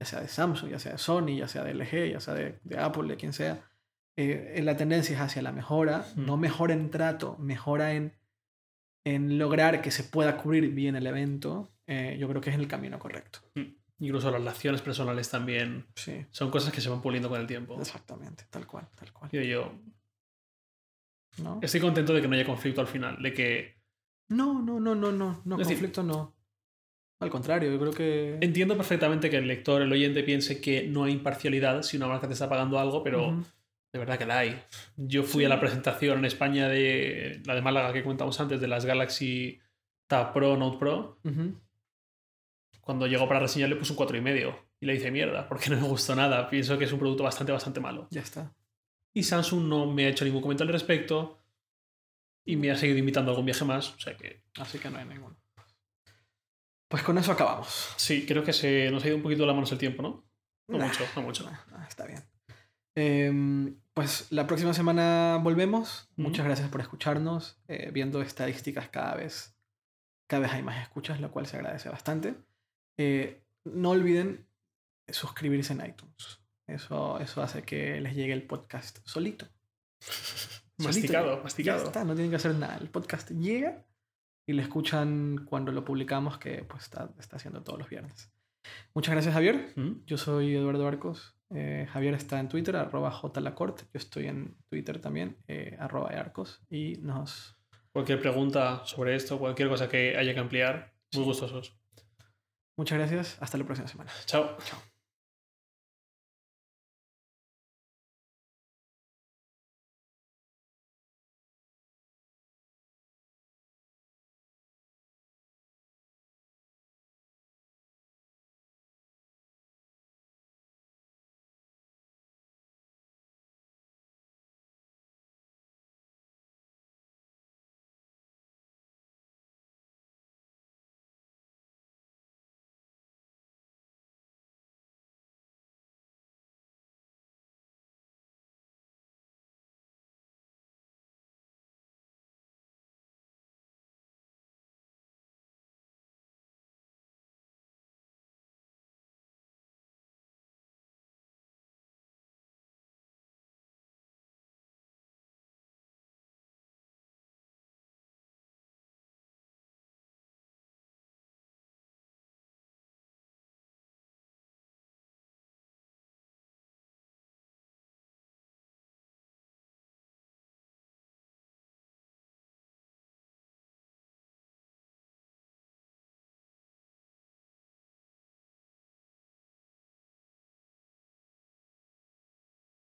ya sea de Samsung, ya sea de Sony, ya sea de LG, ya sea de, de Apple, de quien sea, eh, la tendencia es hacia la mejora, Mm. no mejora en trato, mejora en, en lograr que se pueda cubrir bien el evento, eh, yo creo que es el camino correcto. Incluso las relaciones personales también Sí, son cosas que se van puliendo con el tiempo. exactamente, tal cual, tal cual. Yo, yo ¿no? estoy contento de que no haya conflicto al final, de que No, no, no, no, no, no, Es decir- conflicto no. Al contrario, yo creo que... entiendo perfectamente que el lector, el oyente piense que no hay imparcialidad si una marca te está pagando algo, pero de verdad que la hay. Yo fui Sí. a la presentación en España de la de Málaga que comentamos antes, de las Galaxy Está Pro, Note Pro. Cuando llegó para reseñar le puse un 4,5 y le hice mierda porque no me gustó nada. Pienso que es un producto bastante, bastante malo. Ya está. Y Samsung no me ha hecho ningún comentario al respecto y me ha seguido invitando a algún viaje más. O sea que Así que no hay ninguno. Pues con eso acabamos. sí, creo que se nos ha ido un poquito de las manos el tiempo, ¿no? No Nah, mucho, no mucho. nah, nah, está bien. Em, pues la próxima semana volvemos. Muchas gracias por escucharnos. Eh, viendo estadísticas cada vez, cada vez hay más escuchas, lo cual se agradece bastante. Eh, no olviden suscribirse en iTunes. Eso, eso hace que les llegue el podcast solito. Solito Masticado, Ya masticado. está, no tienen que hacer nada. El podcast llega y lo escuchan cuando lo publicamos, que pues está, está haciendo todos los viernes. Muchas gracias, Javier. ¿Mm? Yo soy Eduardo Arcos. Eh, Javier está en Twitter, arroba jlacort. Yo estoy en Twitter también, eh, arroba arcos. Y nos... Cualquier pregunta sobre esto, cualquier cosa que haya que ampliar, muy gustosos. Muchas gracias. Hasta la próxima semana. Chao. Chao.